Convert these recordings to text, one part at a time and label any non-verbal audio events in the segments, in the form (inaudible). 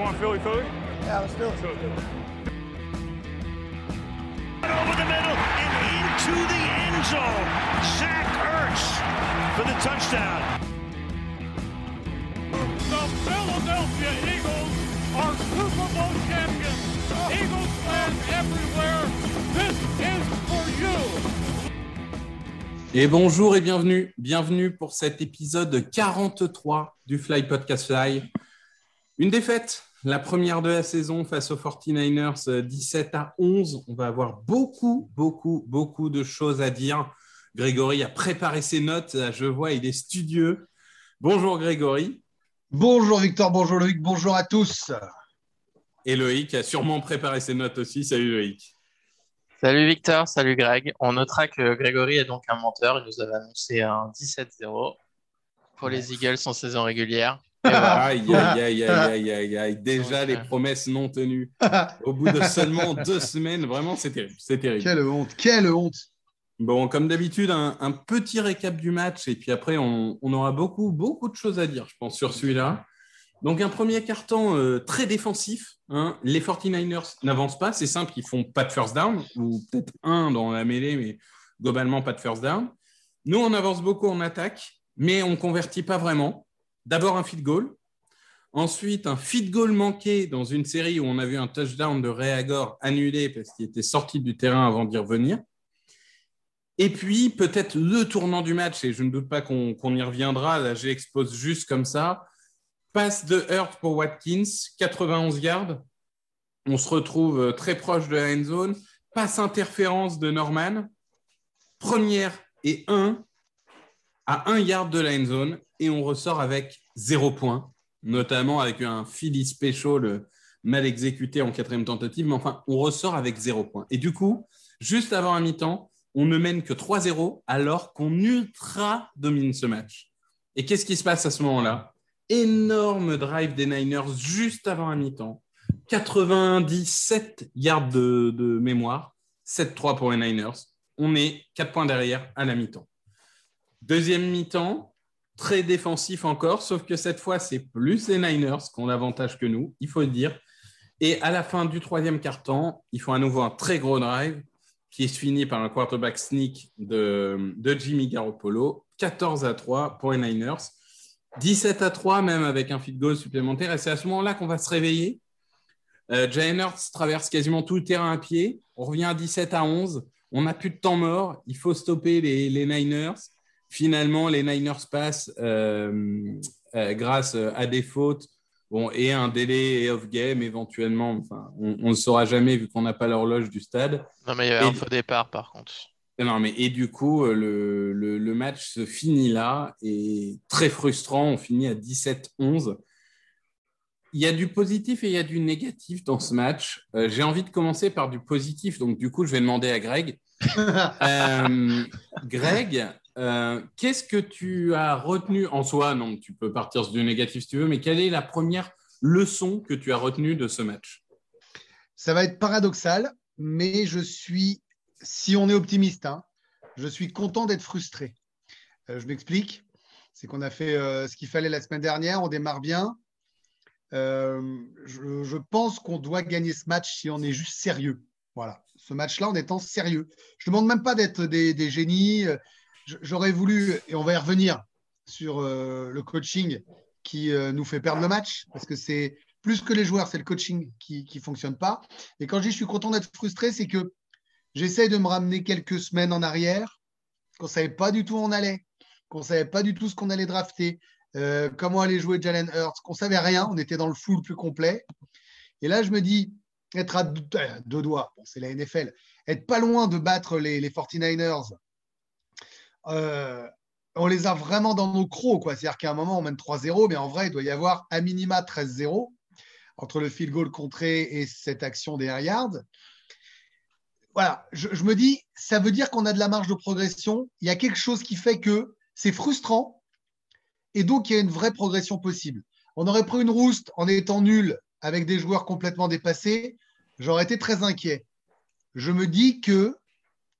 want Philly Philly? Yeah, let's do it. Over the middle and into the end zone. Zach Ertz for the touchdown. The Philadelphia Eagles are Super Bowl champions. Eagles fans everywhere, this is for you. Et bonjour et bienvenue. Bienvenue pour cet épisode 43 du Fly Podcast Fly. Une défaite, la première de la saison face aux 49ers, 17 à 11. On va avoir beaucoup, beaucoup, beaucoup de choses à dire. Grégory a préparé ses notes. Je vois, il est studieux. Bonjour Grégory. Bonjour Victor, bonjour Loïc, bonjour à tous. Et Loïc a sûrement préparé ses notes aussi. Salut Loïc. Salut Victor, salut Greg. On notera que Grégory est donc un menteur. Il nous avait annoncé un 17-0 pour les Eagles en saison régulière. Aïe, aïe, aïe, aïe, aïe, (laughs) aïe, Déjà, les promesses non tenues. (laughs) Au bout de seulement deux semaines, vraiment, c'est terrible. C'est terrible. Quelle honte, quelle honte. Bon, comme d'habitude, un, un, petit récap du match et puis après, on, on, aura beaucoup, beaucoup de choses à dire, je pense, sur celui-là. Donc, un premier carton euh, très défensif. Hein. Les 49ers n'avancent pas. C'est simple, ils font pas de first down ou peut-être un dans la mêlée, mais globalement, pas de first down. Nous, on avance beaucoup en attaque, mais on ne convertit pas vraiment. D'abord un feed goal, ensuite un feed goal manqué dans une série où on a vu un touchdown de Réagor annulé parce qu'il était sorti du terrain avant d'y revenir. Et puis peut-être le tournant du match, et je ne doute pas qu'on qu y reviendra, là j'expose juste comme ça. Passe de Hurt pour Watkins, 91 yards. On se retrouve très proche de la end zone. Passe interférence de Norman. Première et 1 à 1 yard de la end zone et on ressort avec zéro point, notamment avec un Philly Special mal exécuté en quatrième tentative, mais enfin, on ressort avec zéro point. Et du coup, juste avant un mi-temps, on ne mène que 3-0 alors qu'on ultra domine ce match. Et qu'est-ce qui se passe à ce moment-là? Énorme drive des Niners juste avant un mi-temps. 97 yards de, de mémoire, 7-3 pour les Niners. On est 4 points derrière à la mi-temps. Deuxième mi-temps, très défensif encore, sauf que cette fois, c'est plus les Niners qui ont l'avantage que nous, il faut le dire. Et à la fin du troisième quart-temps, ils font à nouveau un très gros drive qui est fini par un quarterback sneak de, Jimmy Garoppolo, 14 à 3 pour les Niners, 17 à 3 même avec un field goal supplémentaire. Et c'est à ce moment-là qu'on va se réveiller. Euh, Hurts traverse quasiment tout le terrain à pied. On revient à 17 à 11. On n'a plus de temps mort. Il faut stopper les Niners. Finalement, les Niners passent euh, euh, grâce à des fautes bon, et un délai off-game éventuellement. Enfin, on ne le saura jamais vu qu'on n'a pas l'horloge du stade. Non, mais il y avait et, un faux départ par contre. Non, mais et du coup, le, le, le, match se finit là et très frustrant. On finit à 17-11. Il y a du positif et il y a du négatif dans ce match. Euh, J'ai envie de commencer par du positif, donc du coup, je vais demander à Greg. (laughs) euh, Greg, euh, qu'est-ce que tu as retenu en soi? Non, tu peux partir du négatif si tu veux, mais quelle est la première leçon que tu as retenue de ce match? Ça va être paradoxal, mais je suis, si on est optimiste, hein, je suis content d'être frustré. Euh, je m'explique. C'est qu'on a fait euh, ce qu'il fallait la semaine dernière, on démarre bien. Je, pense qu'on doit gagner ce match si on est juste sérieux. Voilà, ce match-là en étant sérieux. Je ne demande même pas d'être des, génies. J'aurais voulu, et on va y revenir sur euh, le coaching qui euh, nous fait perdre le match, parce que c'est plus que les joueurs, c'est le coaching qui ne fonctionne pas. Et quand je dis je suis content d'être frustré, c'est que j'essaye de me ramener quelques semaines en arrière, qu'on ne savait pas du tout où on allait, qu'on ne savait pas du tout ce qu'on allait drafter, euh, comment allait jouer Jalen Hurts, qu'on ne savait rien, on était dans le flou le plus complet. Et là, je me dis, être à deux, doigts, c'est la NFL, être pas loin de battre les, les 49ers, euh, on les a vraiment dans nos crocs. C'est-à-dire qu'à un moment, on mène 3-0, mais en vrai, il doit y avoir à minima 13-0 entre le field goal contré et cette action des air yards. Voilà, je, me dis, ça veut dire qu'on a de la marge de progression. Il y a quelque chose qui fait que c'est frustrant et donc il y a une vraie progression possible. On aurait pris une rouste en étant nul avec des joueurs complètement dépassés. J'aurais été très inquiet. Je me dis que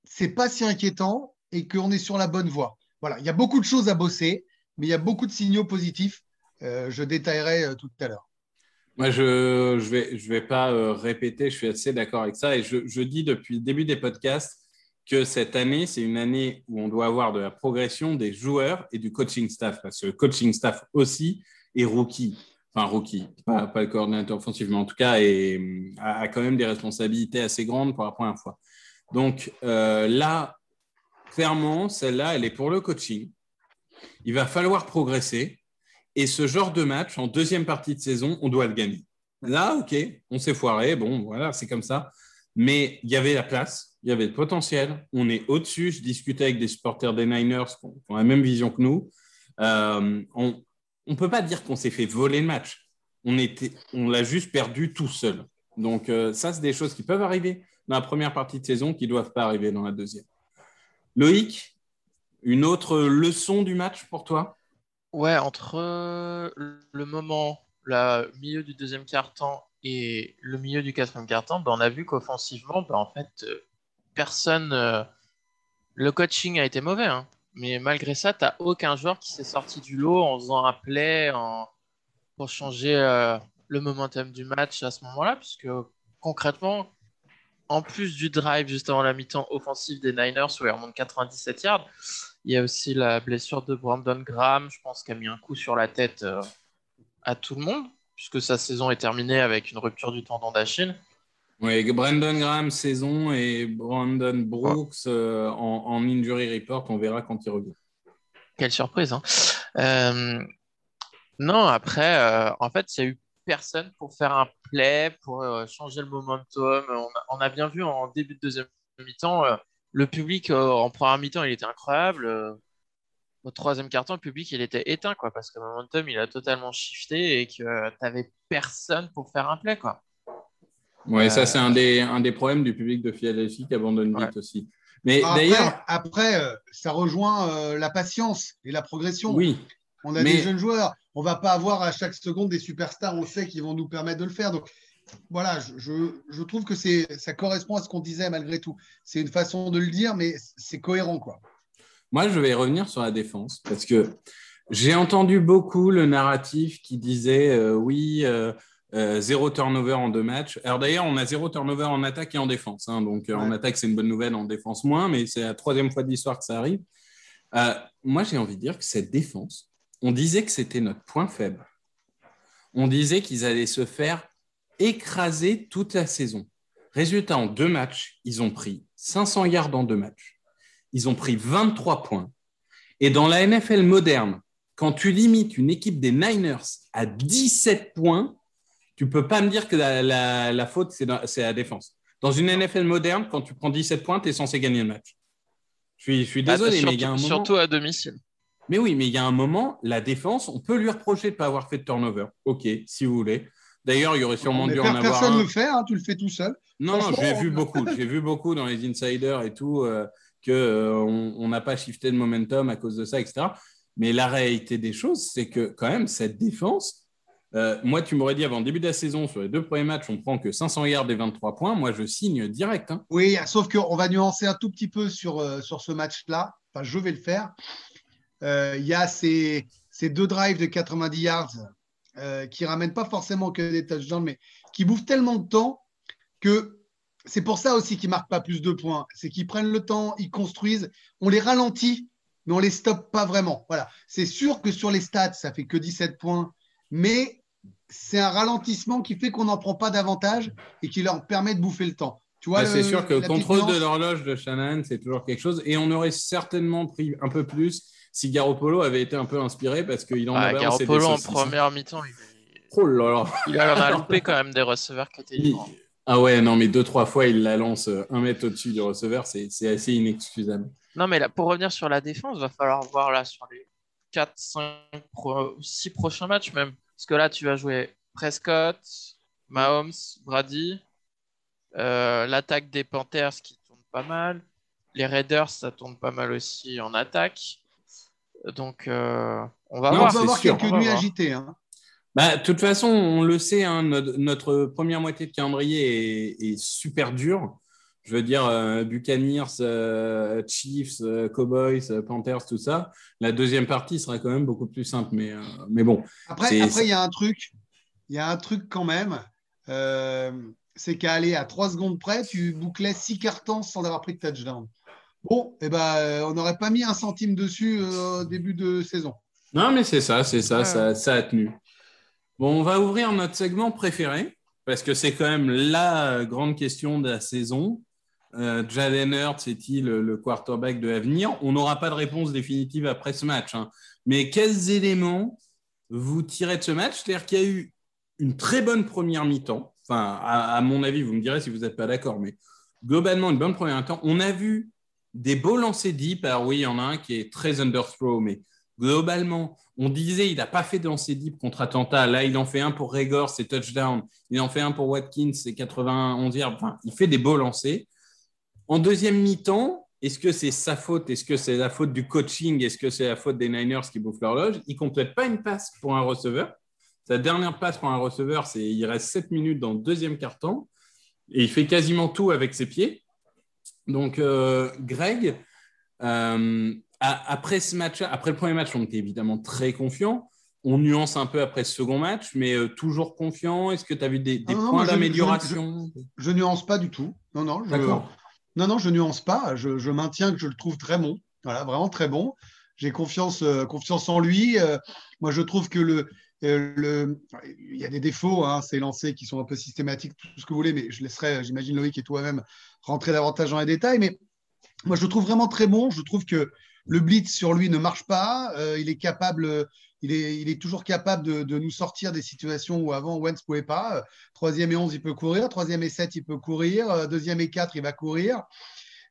c'est pas si inquiétant et qu'on est sur la bonne voie. Voilà, il y a beaucoup de choses à bosser, mais il y a beaucoup de signaux positifs. Euh, je détaillerai euh, tout à l'heure. Moi, je je vais, je vais pas euh, répéter, je suis assez d'accord avec ça. Et je, je dis depuis le début des podcasts que cette année, c'est une année où on doit avoir de la progression des joueurs et du coaching staff, parce que le coaching staff aussi est rookie. Enfin, rookie, pas, pas le coordinateur offensif, mais en tout cas, est, a, quand même des responsabilités assez grandes pour la première fois. Donc là, clairement, celle-là, elle est pour le coaching. Il va falloir progresser. Et ce genre de match, en deuxième partie de saison, on doit le gagner. Là, OK, on s'est foiré. Bon, voilà, c'est comme ça. Mais il y avait la place, il y avait le potentiel. On est au-dessus. Je discutais avec des supporters des Niners qui ont, la même vision que nous. Euh, on ne peut pas dire qu'on s'est fait voler le match. On l'a juste perdu tout seul. Donc, euh, ça, c'est des choses qui peuvent arriver dans la première partie de saison qui ne doivent pas arriver dans la deuxième. Loïc, une autre leçon du match pour toi? Ouais, entre euh, le moment, le milieu du deuxième quart-temps et le milieu du quatrième quart-temps, ben, on a vu qu'offensivement, ben, en fait, euh, personne. euh, le coaching a été mauvais, hein. mais malgré ça, tu n'as aucun joueur qui s'est sorti du lot en faisant un play pour changer le momentum du match à ce moment-là, puisque concrètement, en plus du drive juste avant la mi-temps offensive des Niners où il remonte 97 yards, il y a aussi la blessure de Brandon Graham, je pense, qui a mis un coup sur la tête euh, à tout le monde, puisque sa saison est terminée avec une rupture du tendon d'Achille. Oui, Brandon Graham saison et Brandon Brooks euh, en, en injury report, on verra quand il revient. Quelle surprise, hein. Euh, non, après, en fait, il n'y a eu personne pour faire un play, pour euh, changer le momentum. On a, on a bien vu en début de deuxième mi-temps, euh, le public euh, en première mi-temps, il était incroyable. Euh, au troisième quart-temps, le public, il était éteint, quoi, parce que le momentum, il a totalement shifté et que tu n'avais personne pour faire un play, quoi. Oui, Euh, ça, c'est un des, un des problèmes du public de Philadelphie qui abandonne vite Ouais. aussi. Mais Après, d'ailleurs, après ça rejoint euh, la patience et la progression. oui, On a Mais- des jeunes joueurs. On va pas avoir à chaque seconde des superstars, on sait, qui vont nous permettre de le faire. Donc voilà, je, je, je trouve que c'est, ça correspond à ce qu'on disait malgré tout. C'est une façon de le dire, mais c'est cohérent. quoi. moi, je vais revenir sur la défense parce que j'ai entendu beaucoup le narratif qui disait euh, oui, euh, euh, zéro turnover en deux matchs. Alors d'ailleurs, on a zéro turnover en attaque et en défense. hein. donc euh, en attaque, c'est une bonne nouvelle, en défense moins, mais c'est la troisième fois de l'histoire que ça arrive. Euh, moi, j'ai envie de dire que cette défense, on disait que c'était notre point faible. On disait qu'ils allaient se faire écraser toute la saison. Résultat, en deux matchs, ils ont pris 500 yards en deux matchs. Ils ont pris 23 points. Et dans la NFL moderne, quand tu limites une équipe des Niners à 17 points, tu peux pas me dire que la, la- la faute, c'est la défense. Dans une NFL moderne, quand tu prends 17 points, tu es censé gagner le match. Je suis, je suis Ah, désolé, surtout, mais il y a un moment. surtout à domicile. Mais oui, mais il y a un moment, la défense, on peut lui reprocher de ne pas avoir fait de turnover. Ok, si vous voulez. D'ailleurs, il y aurait sûrement dû en avoir personne ne un. le fait, hein, tu le fais tout seul. Non, non, j'ai vu beaucoup. J'ai vu beaucoup dans les insiders et tout euh, que euh, on on n'a pas shifté de momentum à cause de ça, etc. Mais la réalité des choses, c'est que quand même cette défense. euh, moi, tu m'aurais dit avant le début de la saison, sur les deux premiers matchs, on prend que 500 yards et 23 points. Moi, je signe direct. hein. Oui, sauf qu'on va nuancer un tout petit peu sur, euh, sur ce match-là. Enfin, je vais le faire. Euh, Il y a ces, deux drives de 90 yards euh, qui ramènent pas forcément que des touchdowns, mais qui bouffent tellement de temps que c'est pour ça aussi qu'ils marquent pas plus de points. C'est qu'ils prennent le temps, ils construisent, on les ralentit, mais on les stoppe pas vraiment. Voilà. C'est sûr que sur les stats, ça fait que 17 points, mais c'est un ralentissement qui fait qu'on n'en prend pas davantage et qui leur permet de bouffer le temps. Tu vois, Bah, c'est sûr que le contrôle de l'horloge de Shannon, c'est toujours quelque chose. Et on aurait certainement pris un peu plus si Garoppolo avait été un peu inspiré parce qu'il en Ah, avait lancé des Garoppolo en première mi-temps, il, Oh là là. il en a (laughs) loupé quand même des receveurs qui étaient Il-. Ah ouais, non, mais deux, trois fois, il la lance euh, un mètre au-dessus du receveur. C'est assez inexcusable. Non, mais là, pour revenir sur la défense, va falloir voir là sur les 4, 5, 6 prochains matchs même. Parce que là, tu vas jouer Prescott, Mahomes, Brady, l'attaque des Panthers qui tourne pas mal. Les Raiders, ça tourne pas mal aussi en attaque. Donc, euh, on va Non, On voir. va avoir sûr, quelques nuits voir. agitées. hein. Bah, de toute façon, on le sait, hein, notre, notre première moitié de calendrier est, est super dure. Je veux dire, euh, Buccaneers, euh, Chiefs, euh, Cowboys, euh, Panthers, tout ça. La deuxième partie sera quand même beaucoup plus simple. Mais, euh, mais bon, après, il y a un truc. il y a un truc quand même. C'est qu'à aller à 3 secondes près, tu bouclais 6 cartons sans avoir pris de touchdown. Bon, eh ben, euh, on n'aurait pas mis un centime dessus euh, au début de saison. Non, mais c'est ça, c'est ça, Ouais. ça, ça a tenu. Bon, on va ouvrir notre segment préféré, parce que c'est quand même la grande question de la saison. Euh, Jalen Hurts est-il le, le quarterback de l'avenir? On n'aura pas de réponse définitive après ce match. hein. Mais quels éléments vous tirez de ce match? C'est-à-dire qu'il y a eu une très bonne première mi-temps. Enfin, à, mon avis, vous me direz si vous n'êtes pas d'accord, mais globalement, une bonne première mi-temps. On a vu des beaux lancers deep. Alors oui, il y en a un qui est très underthrow, mais globalement, on disait il n'a pas fait de lancer deep contre Atlanta. Là, il en fait un pour Regor, c'est touchdown. Il en fait un pour Watkins, c'est 91 yards. Enfin, il fait des beaux lancers. En deuxième mi-temps, est-ce que c'est sa faute? Est-ce que c'est la faute du coaching? Est-ce que c'est la faute des Niners qui bouffent l'horloge? Il ne complète pas une passe pour un receveur. Sa dernière passe pour un receveur, c'est il reste 7 minutes dans le deuxième quart-temps. Et il fait quasiment tout avec ses pieds. Donc, euh, Greg, euh, a- après ce match, après le premier match, on était évidemment très confiant. On nuance un peu après ce second match, mais euh, toujours confiant. Est-ce que tu as vu des, des non, non, points moi, je- d'amélioration? Je nuance pas du tout. Non, non, je, non, non, je nuance pas. Je, je maintiens que je le trouve très bon. Voilà, vraiment très bon. J'ai confiance, confiance en lui. Moi, je trouve que le, le, il y a des défauts, hein, ces lancers qui sont un peu systématiques, tout ce que vous voulez, mais je laisserai, j'imagine Loïc et toi-même rentrer davantage dans les détails. Mais moi, je le trouve vraiment très bon. Je trouve que le blitz sur lui ne marche pas. Euh, il est capable, euh, il est, toujours capable de, nous sortir des situations où avant Wentz ne pouvait pas. Euh, Troisième et 11, il peut courir. Troisième et 7, il peut courir. Euh, Deuxième et 4, il va courir.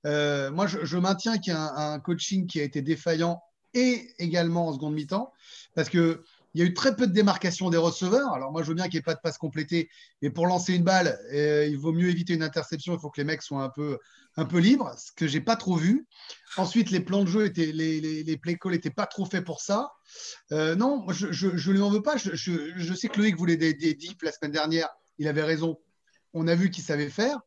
Euh, moi, je, je maintiens qu'il y a un, un coaching qui a été défaillant et également en seconde mi-temps parce que il y a eu très peu de démarcation des receveurs. Alors moi, je veux bien qu'il n'y ait pas de passe complétée, mais pour lancer une balle, euh, il vaut mieux éviter une interception. Il faut que les mecs soient un peu, libres, ce que j'ai pas trop vu. Ensuite, les plans de jeu étaient, les, les, les play calls n'étaient pas trop faits pour ça. Euh, non, je, je, je lui en veux pas. Je, je, je sais que Loïc voulait des, des la semaine dernière. Il avait raison. On a vu qu'il savait faire.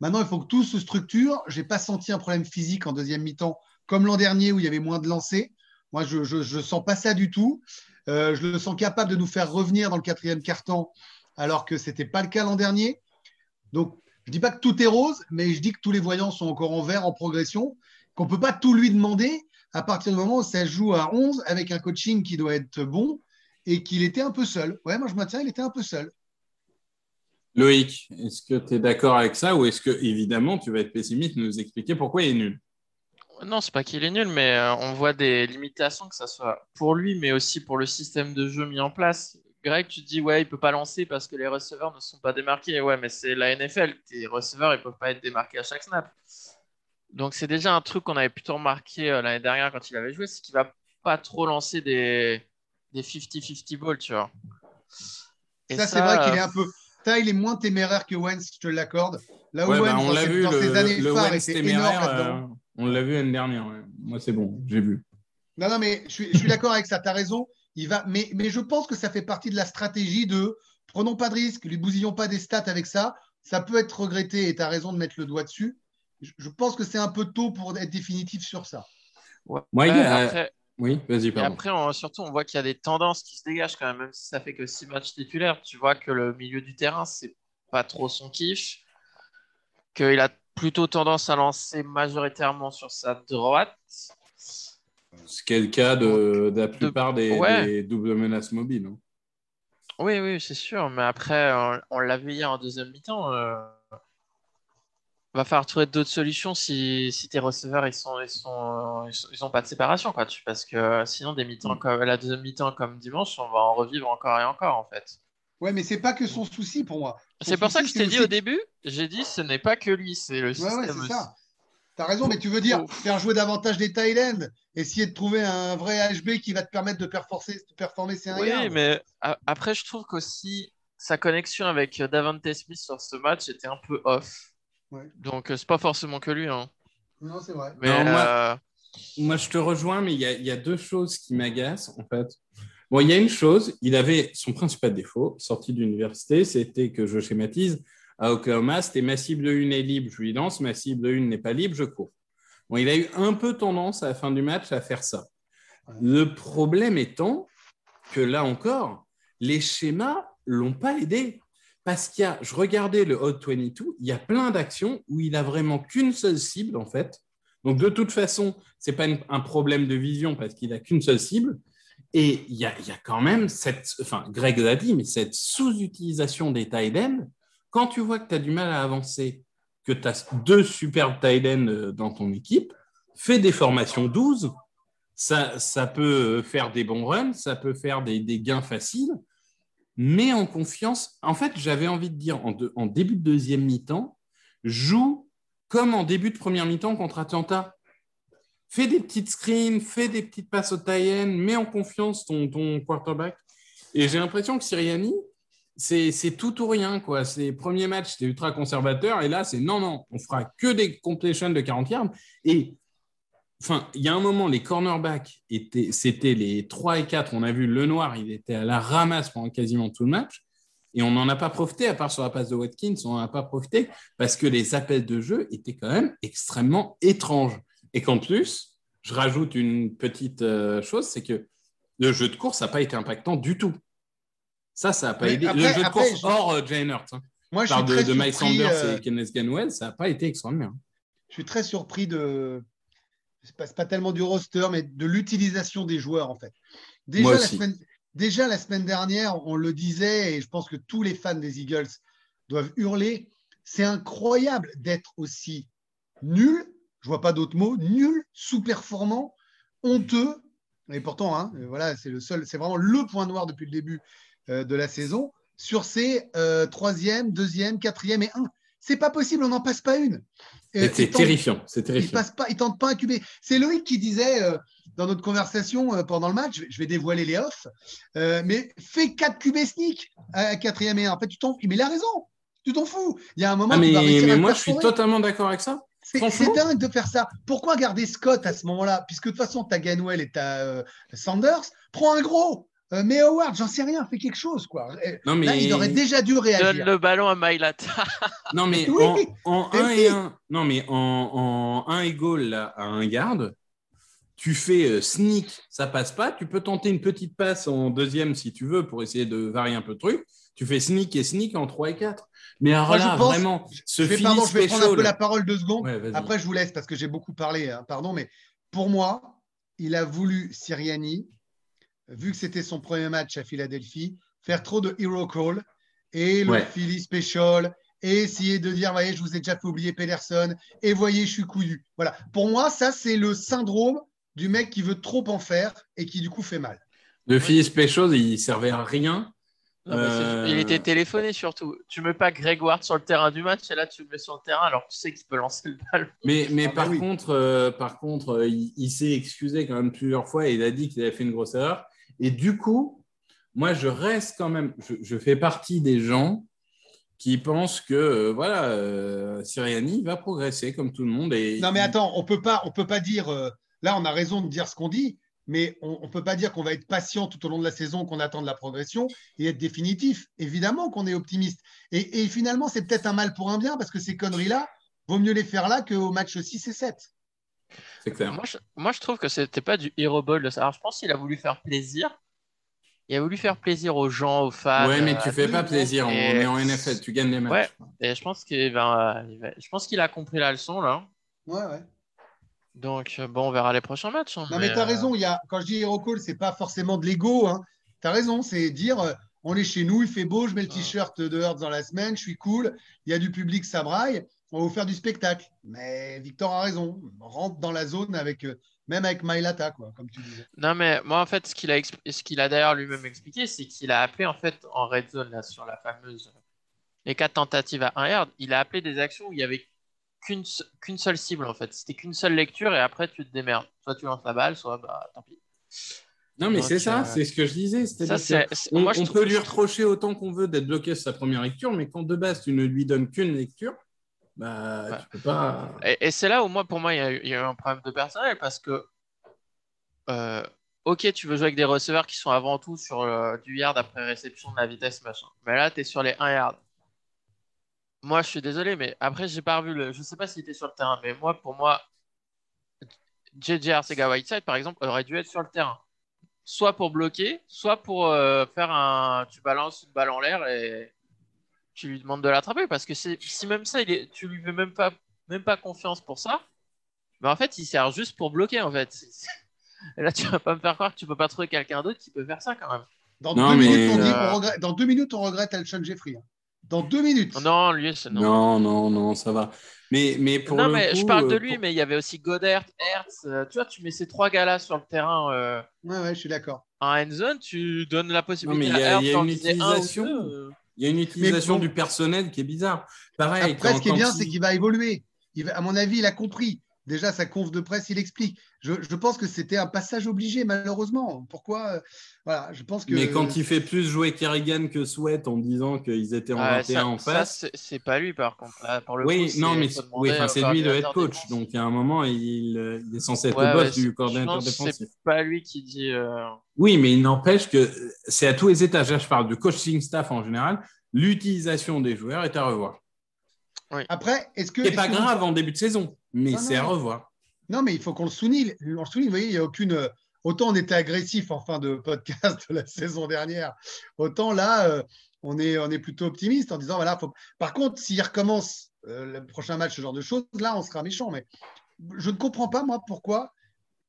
Maintenant, il faut que tout se structure. J'ai pas senti un problème physique en deuxième mi-temps, comme l'an dernier où il y avait moins de lancers. Moi, je ne sens pas ça du tout. Euh, je le sens capable de nous faire revenir dans le quatrième quart-temps, alors que ce n'était pas le cas l'an dernier. Donc, je ne dis pas que tout est rose, mais je dis que tous les voyants sont encore en vert, en progression, qu'on ne peut pas tout lui demander à partir du moment où ça joue à 11 avec un coaching qui doit être bon et qu'il était un peu seul. Ouais, moi je maintiens, il était un peu seul. Loïc, est-ce que tu es d'accord avec ça ou est-ce que, évidemment, tu vas être pessimiste, nous expliquer pourquoi il est nul? Non, c'est pas qu'il est nul, mais euh, on voit des limitations, que ce soit pour lui, mais aussi pour le système de jeu mis en place. Greg, tu te dis, ouais, il peut pas lancer parce que les receveurs ne sont pas démarqués. Ouais, mais c'est la NFL. Tes receveurs, ils peuvent pas être démarqués à chaque snap. Donc, c'est déjà un truc qu'on avait plutôt remarqué euh, l'année dernière quand il avait joué, c'est qu'il va pas trop lancer des, des 50-50 balls, tu vois. Et ça, c'est vrai qu'il est euh, un peu. Ça, il est moins téméraire que Wentz, je te l'accorde. Là où Ouais, bah, Wentz, on dans l'a ses- vu, dans ses années le, le phares, Wentz était téméraire. On l'a vu l'année dernière. ouais. Moi, c'est bon, j'ai vu. Non, non, mais je suis, je suis d'accord avec ça, tu as raison. Il va, mais, mais je pense que ça fait partie de la stratégie de prenons pas de risques, lui bousillons pas des stats avec ça. Ça peut être regretté et tu as raison de mettre le doigt dessus. Je, je pense que c'est un peu tôt pour être définitif sur ça. ouais, Moi, il y a- après, Oui, vas-y, Et pardon. après, on- surtout, on voit qu'il y a des tendances qui se dégagent quand même, même si ça fait que six matchs titulaires. Tu vois que le milieu du terrain, c'est pas trop son kiff, qu'il a plutôt tendance à lancer majoritairement sur sa droite. Ce qui est le cas de, de la plupart des, ouais. des doubles menaces mobiles. hein. Oui, oui, c'est sûr. Mais après, on, on l'a vu hier en deuxième mi-temps. euh, va falloir trouver d'autres solutions si, si tes receveurs ils sont ils sont ils, sont- ils ont pas de séparation quoi. Tu, parce que sinon des mi-temps comme la deuxième mi-temps comme dimanche, on va en revivre encore et encore en fait. Ouais, mais c'est pas que son souci pour moi. C'est pour ça que je t'ai c'est dit au début, j'ai dit ce n'est pas que lui, c'est le Ouais, système ouais, c'est aussi. ça. Tu as raison, mais tu veux dire Oh. faire jouer davantage des Thailand, essayer de trouver un vrai HB qui va te permettre de performer, de performer ses 1 Oui, mais après je trouve qu'aussi sa connexion avec euh, Davante Smith sur ce match était un peu off. Ouais. Donc euh, c'est pas forcément que lui. Hein. Non, c'est vrai. Mais Non, moi- euh, Moi, je te rejoins, mais il y a, il y a deux choses qui m'agacent, en fait. Bon, il y a une chose, il avait son principal défaut, sorti d'université, c'était que je schématise, à Oklahoma, c'était ma cible 1 est libre, je lui lance, ma cible 1 n'est pas libre, je cours. Bon, il a eu un peu tendance à la fin du match à faire ça. Le problème étant que là encore, les schémas l'ont pas aidé. Parce qu'il y a, je regardais le Hot 22, il y a plein d'actions où il a vraiment qu'une seule cible, en fait. Donc, de toute façon, c'est pas une- un problème de vision parce qu'il a qu'une seule cible. Et il y a, quand même cette, enfin, Greg l'a dit, mais cette sous-utilisation des tight quand tu vois que tu as du mal à avancer, que tu as deux superbes tight euh, dans ton équipe, fais des formations 12. Ça, peut faire des bons runs, ça peut faire des, gains faciles, mais en confiance. En fait, j'avais envie de dire en début de deuxième mi-temps, joue comme en début de première mi-temps contre Atlanta. Fais des petites screens, fais des petites passes au tie mets en confiance ton, quarterback. Et j'ai l'impression que Siriani, c'est c'est tout ou rien. quoi. Ces premiers matchs, c'était ultra conservateur. Et là, c'est non, non, on fera que des completions de 40 yards. Et enfin, il y a un moment, les cornerbacks, étaient, c'était les 3 et 4. On a vu le noir, il était à la ramasse pendant quasiment tout le match. Et on n'en a pas profité, à part sur la passe de Watkins, on n'en a pas profité parce que les appels de jeu étaient quand même extrêmement étranges. Et qu'en plus, je rajoute une petite euh, chose, c'est que le jeu de course n'a pas été impactant du tout. Ça, ça n'a pas Mais aidé. après- le jeu de après, course je- hors euh, Jalen Hurts, hein. Moi, Je parle de, très de Mike Sanders euh, et Kenneth Ganwell, ça n'a pas été extraordinaire. Je suis très surpris de. C'est pas, pas tellement du roster, mais de l'utilisation des joueurs, en fait. Déjà Moi la, aussi. semaine, déjà, la semaine dernière, on le disait, et je pense que tous les fans des Eagles doivent hurler. C'est incroyable d'être aussi nul, je vois pas d'autres mots, nul, sous-performant, honteux. Et pourtant, hein, euh, voilà, c'est le seul, c'est vraiment le point noir depuis le début euh, de la saison sur ces euh, troisième, deuxième, quatrième et un. C'est pas possible, on n'en passe pas une. Euh, tant- terrifiant. C'est il terrifiant. passe pas, il tente pas un QB. C'est Loïc qui disait dans notre conversation pendant le match, je vais- je vais dévoiler les offs, mais fais 4 QB sneak à quatrième et un. En fait, tu t'en, mais il a raison. Tu t'en fous. Il y a un moment Ah, où tu mais, vas mais moi, je suis totalement d'accord avec ça. C'est, dingue de faire ça. Pourquoi garder Scott à ce moment-là? Puisque de toute façon, tu as Ganwell et tu as Sanders. Prends un gros. Euh, mais Howard, j'en sais rien, fais quelque chose. Quoi. Euh, Non, mais, Là, il aurait déjà dû Donne réagir. le ballon à Mailata. (laughs) non, mais Oui. en, en Mais 1 oui. et 1, non, mais en, en 1 et goal là, à un garde, tu fais euh, sneak, ça passe pas. Tu peux tenter une petite passe en deuxième si tu veux pour essayer de varier un peu le truc. Tu fais sneak et sneak en 3 et 4. Mais alors Moi, je là, pense- vraiment, ce je vais, pardon, je vais prendre un peu la parole deux secondes. Ouais. Après, je vous laisse parce que j'ai beaucoup parlé, hein, pardon, mais pour moi, il a voulu Siriani, vu que c'était son premier match à Philadelphie, faire trop de hero call et le Ouais. Philly special et essayer de dire, voyez, je vous ai déjà fait oublier Pedersen et voyez, je suis couillu. Voilà. Pour moi, ça, c'est le syndrome du mec qui veut trop en faire et qui du coup fait mal. Le Philly Special, il servait à rien. Non, mais c'est- Euh, Il était téléphoné surtout. Tu mets pas Greg Ward sur le terrain du match et là tu le mets sur le terrain alors que tu sais qu'il peut lancer le ballon. Mais, mais Ah bah par, oui. contre, euh, par contre, euh, il, il s'est excusé quand même plusieurs fois et il a dit qu'il avait fait une grosse erreur. Et du coup, moi, je reste quand même, je, je fais partie des gens qui pensent que euh, voilà, euh, Siriani va progresser comme tout le monde. Et Non, mais attends, on peut pas, on peut pas dire. euh, là, on a raison de dire ce qu'on dit, mais on, on peut pas dire qu'on va être patient tout au long de la saison, qu'on attend de la progression et être définitif. Évidemment qu'on est optimiste. Et, et finalement, c'est peut-être un mal pour un bien parce que ces conneries-là, vaut mieux les faire là qu'au match 6 et 7. c'est clair. Moi je, moi, je trouve que c'était pas du hero ball de ça. Alors, je pense qu'il a voulu faire plaisir. Il a voulu faire plaisir aux gens, aux fans. ouais, mais euh, tu fais pas plaisir. On est en NFL, tu gagnes les matchs. Ouais. Et je pense qu'il il va- je pense qu'il a compris la leçon là. Ouais, ouais. Donc euh, bon, on verra les prochains matchs. hein, Non, mais tu as euh, raison. Il y a, quand je dis hero call, c'est pas forcément de l'ego. Hein. Tu as raison. C'est dire euh, on est chez nous, il fait beau, je mets le t-shirt de Hurts dans la semaine, je suis cool, il y a du public, ça braille. On va vous faire du spectacle. Mais Victor a raison. On rentre dans la zone avec, euh, même avec Mailata, quoi, comme tu disais. Non, mais moi, en fait, ce qu'il a, expl- ce qu'il a d'ailleurs lui-même expliqué, c'est qu'il a appelé, en fait, en red zone, là, sur la fameuse. Les quatre tentatives à 1 yard, il a appelé des actions où il n'y avait qu'une se- qu'une seule cible, en fait. C'était qu'une seule lecture et après, tu te démerdes. Soit tu lances la balle, soit, bah, tant pis. Non, mais c'est ça, euh, c'est ce que je disais. Ça, on, moi, je on trouve- peut lui reprocher autant qu'on veut d'être bloqué sur sa première lecture, mais quand de base tu ne lui donnes qu'une lecture, bah Ouais. tu peux pas. Et, et c'est là où, moi, pour moi, il y, a eu, il y a eu un problème de personnel parce que. euh, ok, tu veux jouer avec des receveurs qui sont avant tout sur euh, du yard après réception de la vitesse, machin. Mais là, tu es sur les 1 yard. Moi, je suis désolé, mais après, j'ai pas revu le. Je sais pas s'il était sur le terrain, mais moi, pour moi, JJ Arcega Whiteside, par exemple, aurait dû être sur le terrain. Soit pour bloquer, soit pour euh, faire un tu balances une balle en l'air et tu lui demandes de l'attraper. Parce que c'est- si même ça, il est, tu lui fais même pas, même pas confiance pour ça, mais en fait, il sert juste pour bloquer. En fait. (laughs) Et là, tu vas pas me faire croire que tu peux pas trouver quelqu'un d'autre qui peut faire ça quand même. Dans, Non, deux mais, minutes, on dit, euh, on regrette, dans deux minutes, on regrette Alshon Jeffrey. hein. Dans deux minutes. Non, lui, c'est non. Non, non, non, ça va. Mais, mais pour non, le mais coup, je parle de euh, lui, pour- mais il y avait aussi Godert, Hertz. euh, tu vois, tu mets ces trois gars-là sur le terrain euh, Ouais, ouais, je suis d'accord. en end zone, tu donnes la possibilité Non, mais il y a- à Hertz il y a d'en une un utilisation. deux, euh. Il y a une utilisation bon. du personnel qui est bizarre. Pareil, Après, ce qui est bien, c'est qu'il va évoluer. Il va- à mon avis, il a compris. Déjà, sa conf de presse, il explique. Je, je pense que c'était un passage obligé, malheureusement. Pourquoi euh, Voilà, je pense que. Mais quand il fait plus jouer Kerrigan que Sweat en disant qu'ils étaient en Ouais, 21 ça, en face. c'est- c'est pas lui par contre. Là, le oui, coup, non, c'est- mais oui, enfin, c'est lui le head coach. Donc, à un moment, il, il est censé être Ouais, le boss ouais, du coordinateur défensif. C'est pas lui qui dit. euh, Oui, mais il n'empêche que c'est à tous les étages. Là, je parle du coaching staff en général. L'utilisation des joueurs est à revoir. Après, est-ce que. C'est pas que vous- grave en début de saison, mais Non, c'est à revoir. Non, mais il faut qu'on le souligne. On le souligne, vous voyez, il n'y a aucune. Autant on était agressif en fin de podcast de la saison dernière, autant là, euh, on, est, on est plutôt optimiste en disant voilà. Faut... Par contre, s'il recommence euh, le prochain match, ce genre de choses, là, on sera méchant. Mais je ne comprends pas, moi, pourquoi,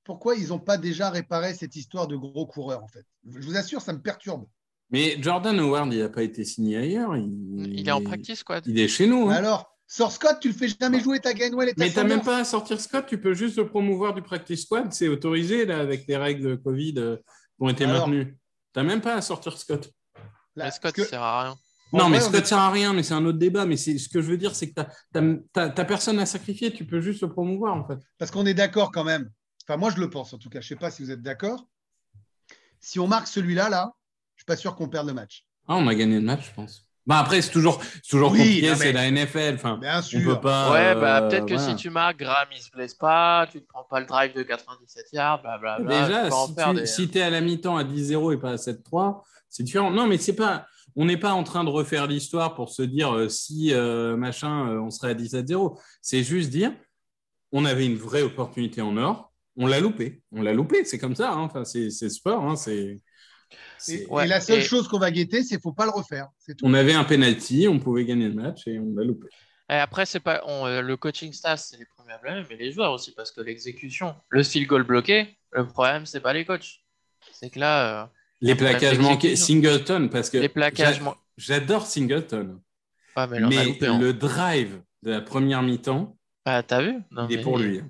pourquoi ils n'ont pas déjà réparé cette histoire de gros coureurs, en fait. Je vous assure, ça me perturbe. Mais Jordan Howard, il n'a pas été signé ailleurs. Il, Il est en practice squad. Il est chez nous. Hein. alors, sors Scott, tu le fais jamais jouer ta Gainwell et ta Mais t'as même pas à sortir Scott, tu peux juste le promouvoir du practice squad, c'est autorisé là avec les règles Covid euh, qui ont été Alors maintenues. T'as même pas à sortir Scott. Là, Mais Scott, que- ça sert à rien. En non, mais vrai, Scott est- sert à rien, mais c'est un autre débat. Mais c'est ce que je veux dire, c'est que t'as- personne à sacrifier, tu peux juste le promouvoir en fait. Parce qu'on est d'accord quand même. Enfin, moi, je le pense en tout cas. Je ne sais pas si vous êtes d'accord. Si on marque celui-là, là, je ne suis pas sûr qu'on perde le match. Ah, on a gagné le match, je pense. Bah après, c'est toujours, c'est toujours Oui, compliqué, mais- c'est la NFL. Enfin, Bien on sûr. peut pas. ouais, bah euh, peut-être que voilà. si tu marques, Graham il se blesse pas, tu ne prends pas le drive de 97 yards, blablabla. Déjà, tu si tu des- si es à la mi-temps à 10-0 et pas à 7-3, c'est différent. Non, mais c'est pas. On n'est pas en train de refaire l'histoire pour se dire euh, si euh, machin, euh, on serait à 17-0. C'est juste dire, on avait une vraie opportunité en or, on l'a loupé. On l'a loupé, c'est comme ça. hein. Enfin, c'est c'est sport. hein. C'est. Et, Ouais, et la seule et- chose qu'on va guetter, c'est qu'il ne faut pas le refaire. Tout. On avait un penalty, on pouvait gagner le match et on l'a loupé. Et après, c'est pas on- euh, le coaching staff, c'est les premiers blâmer, mais les joueurs aussi, parce que l'exécution, le field goal bloqué, le problème, c'est pas les coachs. C'est que là, euh, Les plaquages manqués. Singleton, parce que les plaquages. j'adore Singleton, Ah, mais, loupé, hein. le drive de la première mi-temps, Ah, t'as vu? Non, il est pour lui.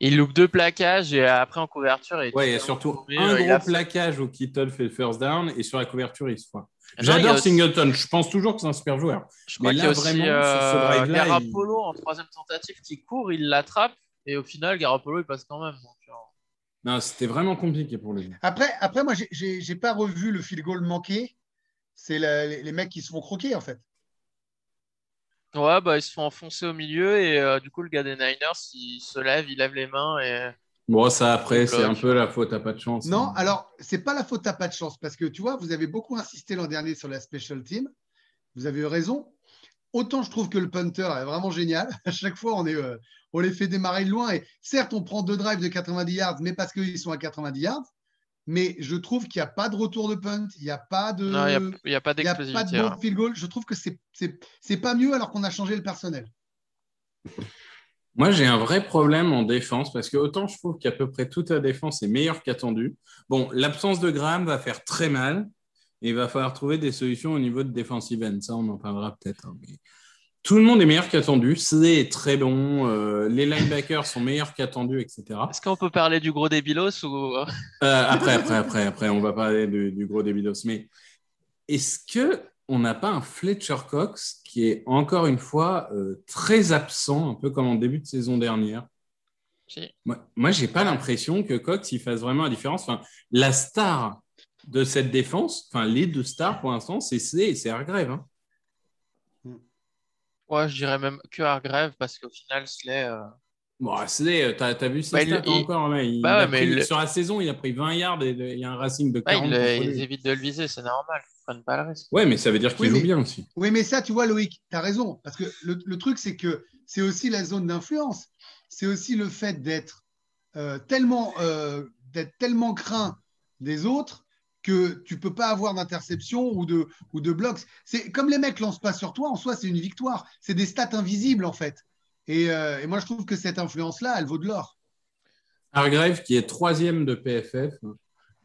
Il loupe deux plaquages et après en couverture. Il est Ouais, il y a surtout un euh, il gros a- plaquage où Kittle fait le first down et sur la couverture, il se foire. Non, il y a J'adore aussi- Singleton. Je pense toujours que c'est un super joueur. Je crois Mais qu'il y a là, aussi euh, Garoppolo en troisième tentative qui court, il l'attrape et au final, Garoppolo il passe quand même. donc, euh, Non, c'était vraiment compliqué pour lui. Après, après moi, j'ai n'ai pas revu le field goal manqué. C'est les, les mecs qui se font croquer, en fait. Ouais, bah ils se font enfoncer au milieu et euh, du coup, le gars des Niners, il se lève, il lève les mains et. Bon, ça, après, c'est un peu la faute, t'as pas de chance. Non, hein. alors, c'est pas la faute à pas de chance, parce que tu vois, vous avez beaucoup insisté l'an dernier sur la special team. Vous avez eu raison. Autant je trouve que le punter est vraiment génial. (laughs) À chaque fois, on, est, euh, on les fait démarrer de loin. Et certes, on prend deux drives de 90 yards, mais parce qu'ils sont à 90 yards. Mais je trouve qu'il n'y a pas de retour de punt. Il n'y a pas de. Non, il n'y a, pas il y a pas de d'explosivité. bon field goal. Je trouve que c'est c'est c'est pas mieux alors qu'on a changé le personnel. Moi, j'ai un vrai problème en défense parce que autant je trouve qu'à peu près toute la défense est meilleure qu'attendu. Bon, l'absence de Graham va faire très mal et il va falloir trouver des solutions au niveau de defensive end. Ça, on en parlera peut-être. hein, mais Tout le monde est meilleur qu'attendu. C'est est très bon. euh, les linebackers sont meilleurs qu'attendus, etc. Est-ce qu'on peut parler du gros débilos ou. Euh, après, après, après, après, on va parler du, du gros débilos. Mais est-ce que on n'a pas un Fletcher Cox qui est encore une fois euh, très absent, un peu comme en début de saison dernière? Si. Moi, moi j'ai pas l'impression que Cox il fasse vraiment la différence. Enfin, la star de cette défense, enfin les deux stars pour l'instant, c'est Slay et c'est Hargrave. Hein. Ouais, je dirais même que Hargrave parce qu'au final, Slay. euh, Bon, Slay, euh, t'as as vu ses Bah, il- stats il- encore là, il Bah ouais, a mais pris- le- Sur la saison, il a pris 20 yards et il y a un racing de ouais, 40. ils, contre ils évitent de le viser, c'est normal. Ils prennent pas le risque. Ouais, mais ça veut dire qu'il Oui, joue mais- bien aussi. Oui, mais ça, tu vois, Loïc, tu as raison. Parce que le, le truc, c'est que c'est aussi la zone d'influence. C'est aussi le fait d'être euh, tellement, euh, d'être tellement craint des autres que tu peux pas avoir d'interception ou de, ou de blocs. C'est comme les mecs lancent pas sur toi, en soi, c'est une victoire. C'est des stats invisibles, en fait. Et, euh, et moi, je trouve que cette influence-là, elle vaut de l'or. Hargrave qui est troisième de PFF,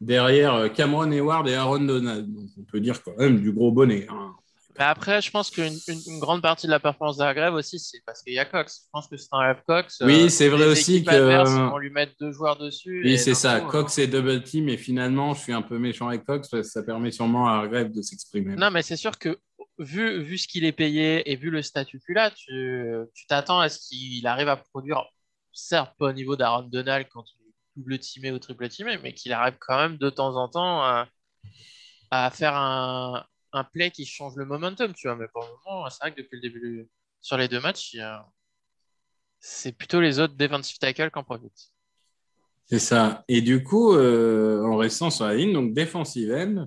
derrière euh, Cameron Hayward et Aaron Donald. On peut dire quand même du gros bonnet. hein. Mais après, je pense qu'une une, une grande partie de la performance d'Hargrave aussi, c'est parce qu'il y a Cox. Je pense que c'est un rêve Cox. Oui, c'est vrai aussi que- vont lui mettre deux joueurs dessus. Oui, c'est ça. coup, Cox et double team, et finalement, je suis un peu méchant avec Cox parce que ça permet sûrement à Hargrave de s'exprimer. Non, mais c'est sûr que vu, vu ce qu'il est payé et vu le statut qu'il a, tu tu t'attends à ce qu'il arrive à produire, certes pas au niveau d'Aaron Donald quand il est double teamé ou triple teamé, mais qu'il arrive quand même de temps en temps à, à faire un, un play qui change le momentum, tu vois. Mais pour le moment, c'est vrai que depuis le début, sur les deux matchs, c'est plutôt les autres defensive tackles qui en profitent. C'est ça. Et du coup, euh, en restant sur la ligne, donc defensive end.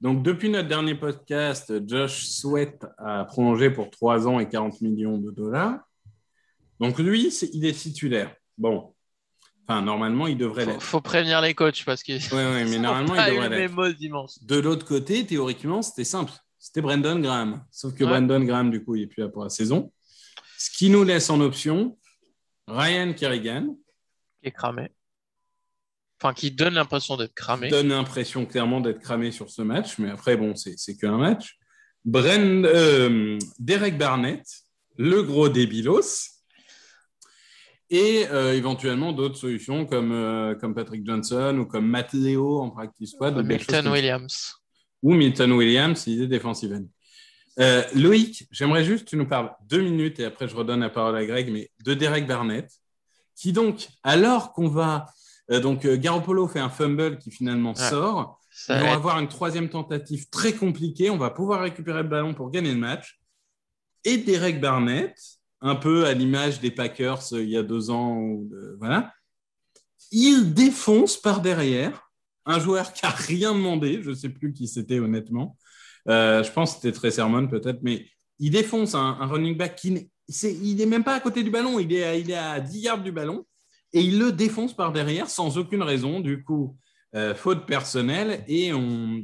Donc, depuis notre dernier podcast, Josh Sweat a prolongé pour 3 ans et 40 millions de dollars. Donc, lui, c'est- il est titulaire. Bon. Enfin, normalement, il devrait l'être. faut prévenir les coachs parce que Oui, oui, mais (laughs) normalement, il devrait l'être. De l'autre côté, théoriquement, c'était simple. C'était Brandon Graham. Sauf que Ouais. Brandon Graham, du coup, il n'est plus là pour la saison. Ce qui nous laisse en option Ryan Kerrigan, qui est cramé. Enfin, qui donne l'impression d'être cramé. donne l'impression clairement d'être cramé sur ce match, mais après, bon, c'est qu'un match. Bren, euh, Derek Barnett, le gros débilos, et euh, éventuellement d'autres solutions comme, euh, comme Patrick Johnson ou comme Matt Leo en practice squad. ou Milton comme. Williams. ou Milton Williams, il est défensive end. Euh, Loïc, j'aimerais juste que tu nous parles deux minutes et après je redonne la parole à Greg, mais de Derek Barnett, qui donc, alors qu'on va. donc, Garoppolo fait un fumble qui finalement Ouais. sort. Ils va être- avoir une troisième tentative très compliquée. On va pouvoir récupérer le ballon pour gagner le match. Et Derek Barnett, un peu à l'image des Packers euh, il y a deux ans, il défonce par derrière un joueur qui a rien demandé. Je ne sais plus qui c'était honnêtement. Euh, je pense que c'était très Sermon peut-être, mais il défonce un, un running back qui n'est n'est même pas à côté du ballon. Il est, à, il est à 10 yards du ballon et il le défonce par derrière sans aucune raison. Du coup, euh, faute personnelle. Et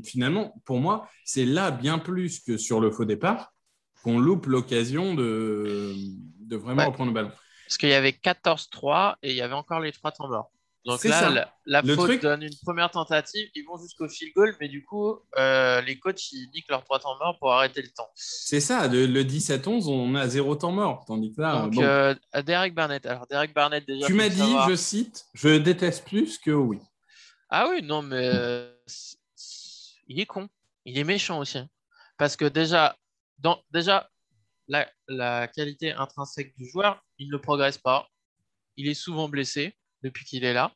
finalement, pour moi, c'est là bien plus que sur le faux départ qu'on loupe l'occasion de, de vraiment Ouais. reprendre le ballon. Parce qu'il y avait 14-3 et il y avait encore les trois temps morts. Donc là, ça. la, la Le faute truc- donne une première tentative, ils vont jusqu'au field goal, mais du coup, euh, les coachs, ils niquent leurs trois temps morts pour arrêter le temps. C'est ça, le, le 17-11, on a zéro temps mort. Tandis que là, Donc, bon, euh, Derek Barnett. Alors, Derek Barnett, déjà. tu m'as dit, savoir- je cite, je déteste plus que oui. Ah oui, non, mais euh, il est con. Il est méchant aussi. hein. Parce que déjà, déjà la, qualité intrinsèque du joueur, il ne progresse pas. Il est souvent blessé depuis qu'il est là.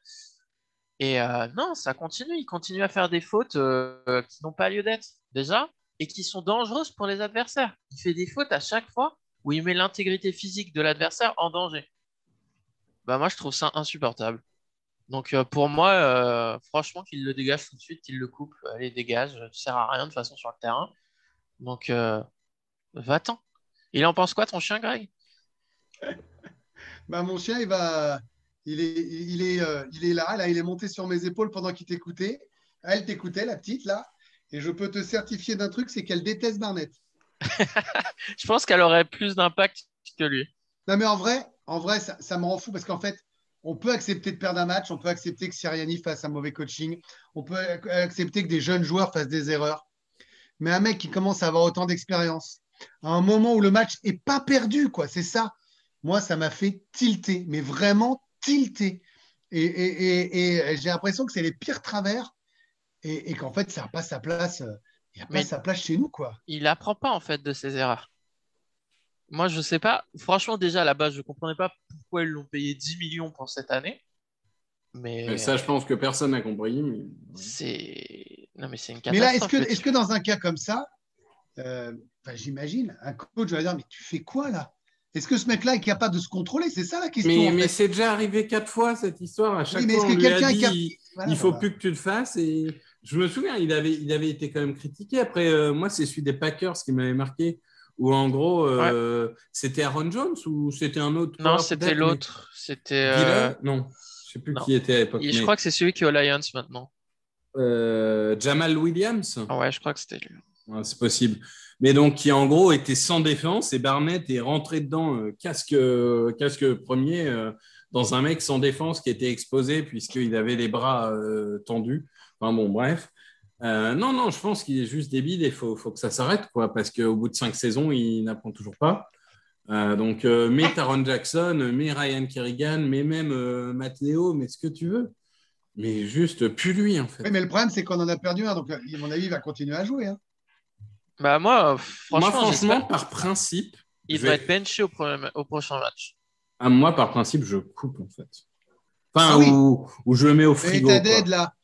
Et euh, non, ça continue. Il continue à faire des fautes euh, qui n'ont pas lieu d'être, déjà, et qui sont dangereuses pour les adversaires. Il fait des fautes à chaque fois où il met l'intégrité physique de l'adversaire en danger. Bah, moi, je trouve ça insupportable. Donc euh, pour moi, franchement, qu'il le dégage tout de suite, qu'il le coupe, allez, dégage, tu sers à rien de façon sur le terrain. Donc euh, va-t'en. Il en pense quoi ton chien, Greg? Bah, mon chien, il va. Il est, il, est, euh, il est là, là, il est monté sur mes épaules pendant qu'il t'écoutait. Elle t'écoutait, la petite, là. Et je peux te certifier d'un truc, c'est qu'elle déteste Barnett. (laughs) Je pense qu'elle aurait plus d'impact que lui. Non, mais en vrai, en vrai ça, ça me rend fou parce qu'en fait, on peut accepter de perdre un match, on peut accepter que Siriani fasse un mauvais coaching, on peut ac- accepter que des jeunes joueurs fassent des erreurs. Mais un mec qui commence à avoir autant d'expérience, à un moment où le match est pas perdu, quoi, c'est ça. Moi, ça m'a fait tilter, mais vraiment tilter. Et, et- et- et j'ai l'impression que c'est les pires travers et, et qu'en fait, ça n'a pas sa place. euh, Il pas Mais- sa place chez nous, quoi. Il apprend pas en fait de ses erreurs. Moi, je sais pas. Franchement, déjà à la base, je comprenais pas pourquoi ils l'ont payé 10 millions pour cette année. Mais Mais ça, je pense que personne n'a compris. mais- c'est non, mais c'est une Mais là, est-ce catastrophe. que, le est-ce que dans un cas comme ça, euh, enfin, j'imagine, un coach va dire Mais tu fais quoi là? Est-ce que ce mec-là est capable de se contrôler? C'est ça la question. Mais, en mais c'est déjà arrivé quatre fois cette histoire. À chaque Oui, mais fois, on que lui a dit cap- il, Voilà, il faut plus que tu le fasses. Et je me souviens, il avait, il avait été quand même critiqué. Après, euh, moi, c'est celui des Packers qui m'avait marqué. Où en gros, euh, c'était Aaron Jones ou c'était un autre Non, c'était mais- l'autre. C'était. Euh, Non, je sais plus non. qui était à l'époque. Je mais- crois que c'est celui qui est aux Lions maintenant. euh, Jamal Williams? Ah ouais, je crois que c'était lui. C'est possible. Mais donc, qui en gros était sans défense et Barnett est rentré dedans euh, casque, euh, casque premier euh, dans un mec sans défense qui était exposé puisqu'il avait les bras tendus. Enfin bon, bref. Non, non, je pense qu'il est juste débile et il faut, faut que ça s'arrête, quoi, parce qu'au bout de cinq saisons, il n'apprend toujours pas. Donc, mets Taron Jackson, mets Ryan Kerrigan, mets même Matt Leo, mais ce que tu veux. Mais juste, plus lui, en fait. Oui, mais le problème, c'est qu'on en a perdu un. Donc, à mon avis, il va continuer à jouer. hein. Bah moi, euh, franchement, moi, franchement, par principe, il vais- être benché au, premier- au prochain match. à moi, par principe, je coupe, en fait. Enfin, Ah oui. ou, ou je le mets au frigo. dead, là.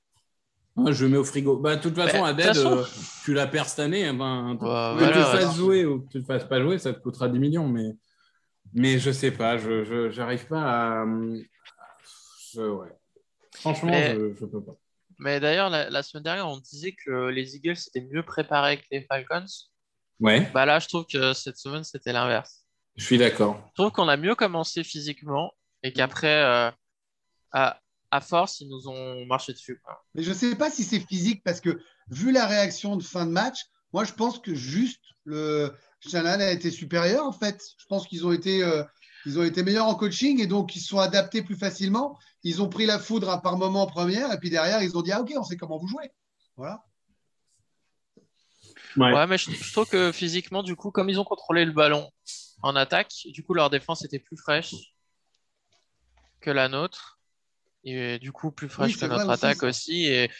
Ouais, je le mets au frigo. Bah, de toute façon, Bah, à de Dead, façon- euh, tu la perds cette année. eh Ben, Bah, que tu voilà, fasses ouais. jouer ou que tu ne fasses pas jouer, ça te coûtera 10 millions. Mais, mais je sais pas, je je- j'arrive pas à. je- ouais. Franchement, Mais- je, je peux pas. Mais d'ailleurs, la, la semaine dernière, on disait que les Eagles étaient mieux préparés que les Falcons. Ouais, Bah là, je trouve que cette semaine, c'était l'inverse. je suis d'accord. Je trouve qu'on a mieux commencé physiquement et qu'après, euh, à, à force, ils nous ont marché dessus. quoi. Mais je ne sais pas si c'est physique parce que, vu la réaction de fin de match, moi, je pense que juste le Shannon a été supérieur, en fait. Je pense qu'ils ont été. euh, Ils ont été meilleurs en coaching et donc ils se sont adaptés plus facilement. Ils ont pris la foudre à par moment en première et puis derrière, ils ont dit Ah, ok, on sait comment vous jouez. Voilà. Ouais. Ouais, mais je, je trouve que physiquement, du coup, comme ils ont contrôlé le ballon en attaque, du coup, leur défense était plus fraîche que la nôtre. Et du coup, plus fraîche Oui, que notre aussi, attaque aussi. Et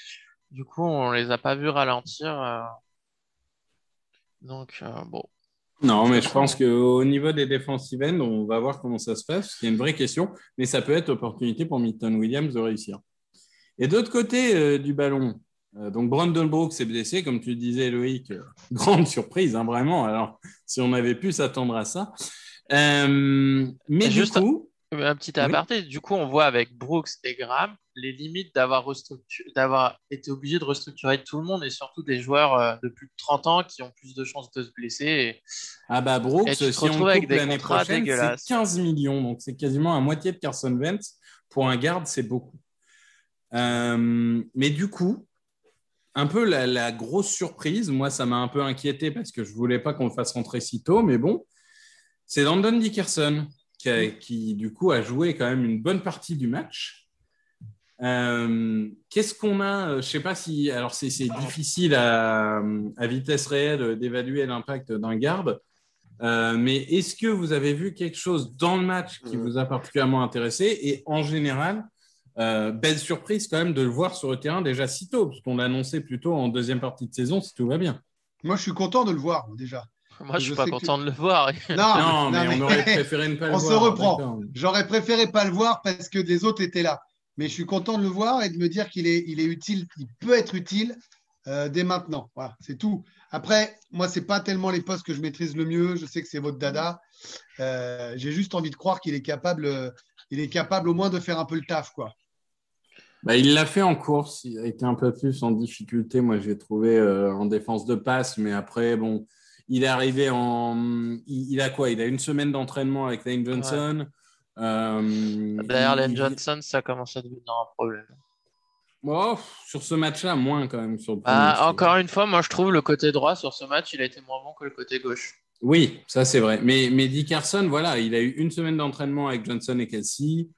du coup, on les a pas vus ralentir. euh. Donc, euh, bon. Non, mais je pense qu'au niveau des defensive ends, on va voir comment ça se passe. a une vraie question, mais ça peut être opportunité pour Milton Williams de réussir. Et d'autre côté euh, du ballon, euh, donc Brandon Brooks est blessé, comme tu disais, Loïc. euh, (laughs) grande surprise, hein, vraiment. Alors, si on avait pu s'attendre à ça. Euh, mais Et du juste- coup, Un petit Oui. aparté, du coup, on voit avec Brooks et Graham les limites d'avoir restructu- été obligé de restructurer tout le monde et surtout des joueurs euh, de plus de 30 ans qui ont plus de chances de se blesser. Et... ah bah Brooks, si on avec coupe des l'année prochaine, c'est dégueulasses. 15 millions. Donc, c'est quasiment à moitié de Carson Wentz. Pour un garde, c'est beaucoup. Euh, mais du coup, un peu la, la grosse surprise, moi, ça m'a un peu inquiété parce que je voulais pas qu'on le fasse rentrer si tôt, mais bon, c'est Landon Dickerson qui, a- qui, du coup, a joué quand même une bonne partie du match. Euh, Qu'est-ce qu'on a Je sais pas si. Alors, c'est difficile à, à vitesse réelle d'évaluer l'impact d'un garde. Euh, mais est-ce que vous avez vu quelque chose dans le match qui vous a particulièrement intéressé? Et en général, euh, belle surprise quand même de le voir sur le terrain déjà si tôt, parce qu'on l'a annoncé plutôt en deuxième partie de saison si tout va bien. Moi, je suis content de le voir déjà. Moi, je suis Je pas sais content de le voir. Non, (laughs) non, mais, on aurait (laughs) préféré ne pas le On voir. se reprend. J'aurais préféré pas le voir parce que les autres étaient là. Mais je suis content de le voir et de me dire qu'il est, il est utile, il peut être utile euh, dès maintenant. Voilà, c'est tout. Après, moi, c'est pas tellement les postes que je maîtrise le mieux. Je sais que c'est votre dada. Euh, J'ai juste envie de croire qu'il est capable, euh, il est capable au moins de faire un peu le taf, quoi. Bah, il l'a fait en course, il a été un peu plus en difficulté. Moi, j'ai trouvé euh, en défense de passe, mais après, bon, il est arrivé en. Il, il a quoi? Il a une semaine d'entraînement avec Lane Johnson. Euh, Derrière il- Len il- Johnson, ça commence à devenir un problème. Oh, sur ce match-là, moins quand même. Sur le premier, Bah, encore une fois, moi, je trouve le côté droit sur ce match, il a été moins bon que le côté gauche. Oui, ça c'est vrai. Mais, mais Dickerson, voilà, il a eu une semaine d'entraînement avec Johnson et Kelsey.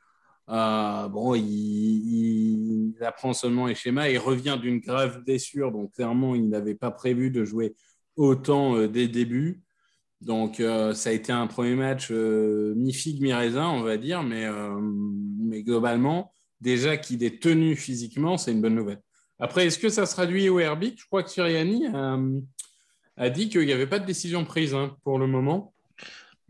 Euh, bon, il, il- il apprend seulement les schémas. Il revient d'une grave blessure, donc clairement, il n'avait pas prévu de jouer autant euh, dès le début. Donc, euh, ça a été un premier match euh, mi-figue, mi-raisin, on va dire, mais, euh, mais globalement, déjà qu'il est tenu physiquement, c'est une bonne nouvelle. Après, est-ce que ça se traduit au Herbig Je crois que Siriani a dit qu'il n'y avait pas de décision prise hein, pour le moment.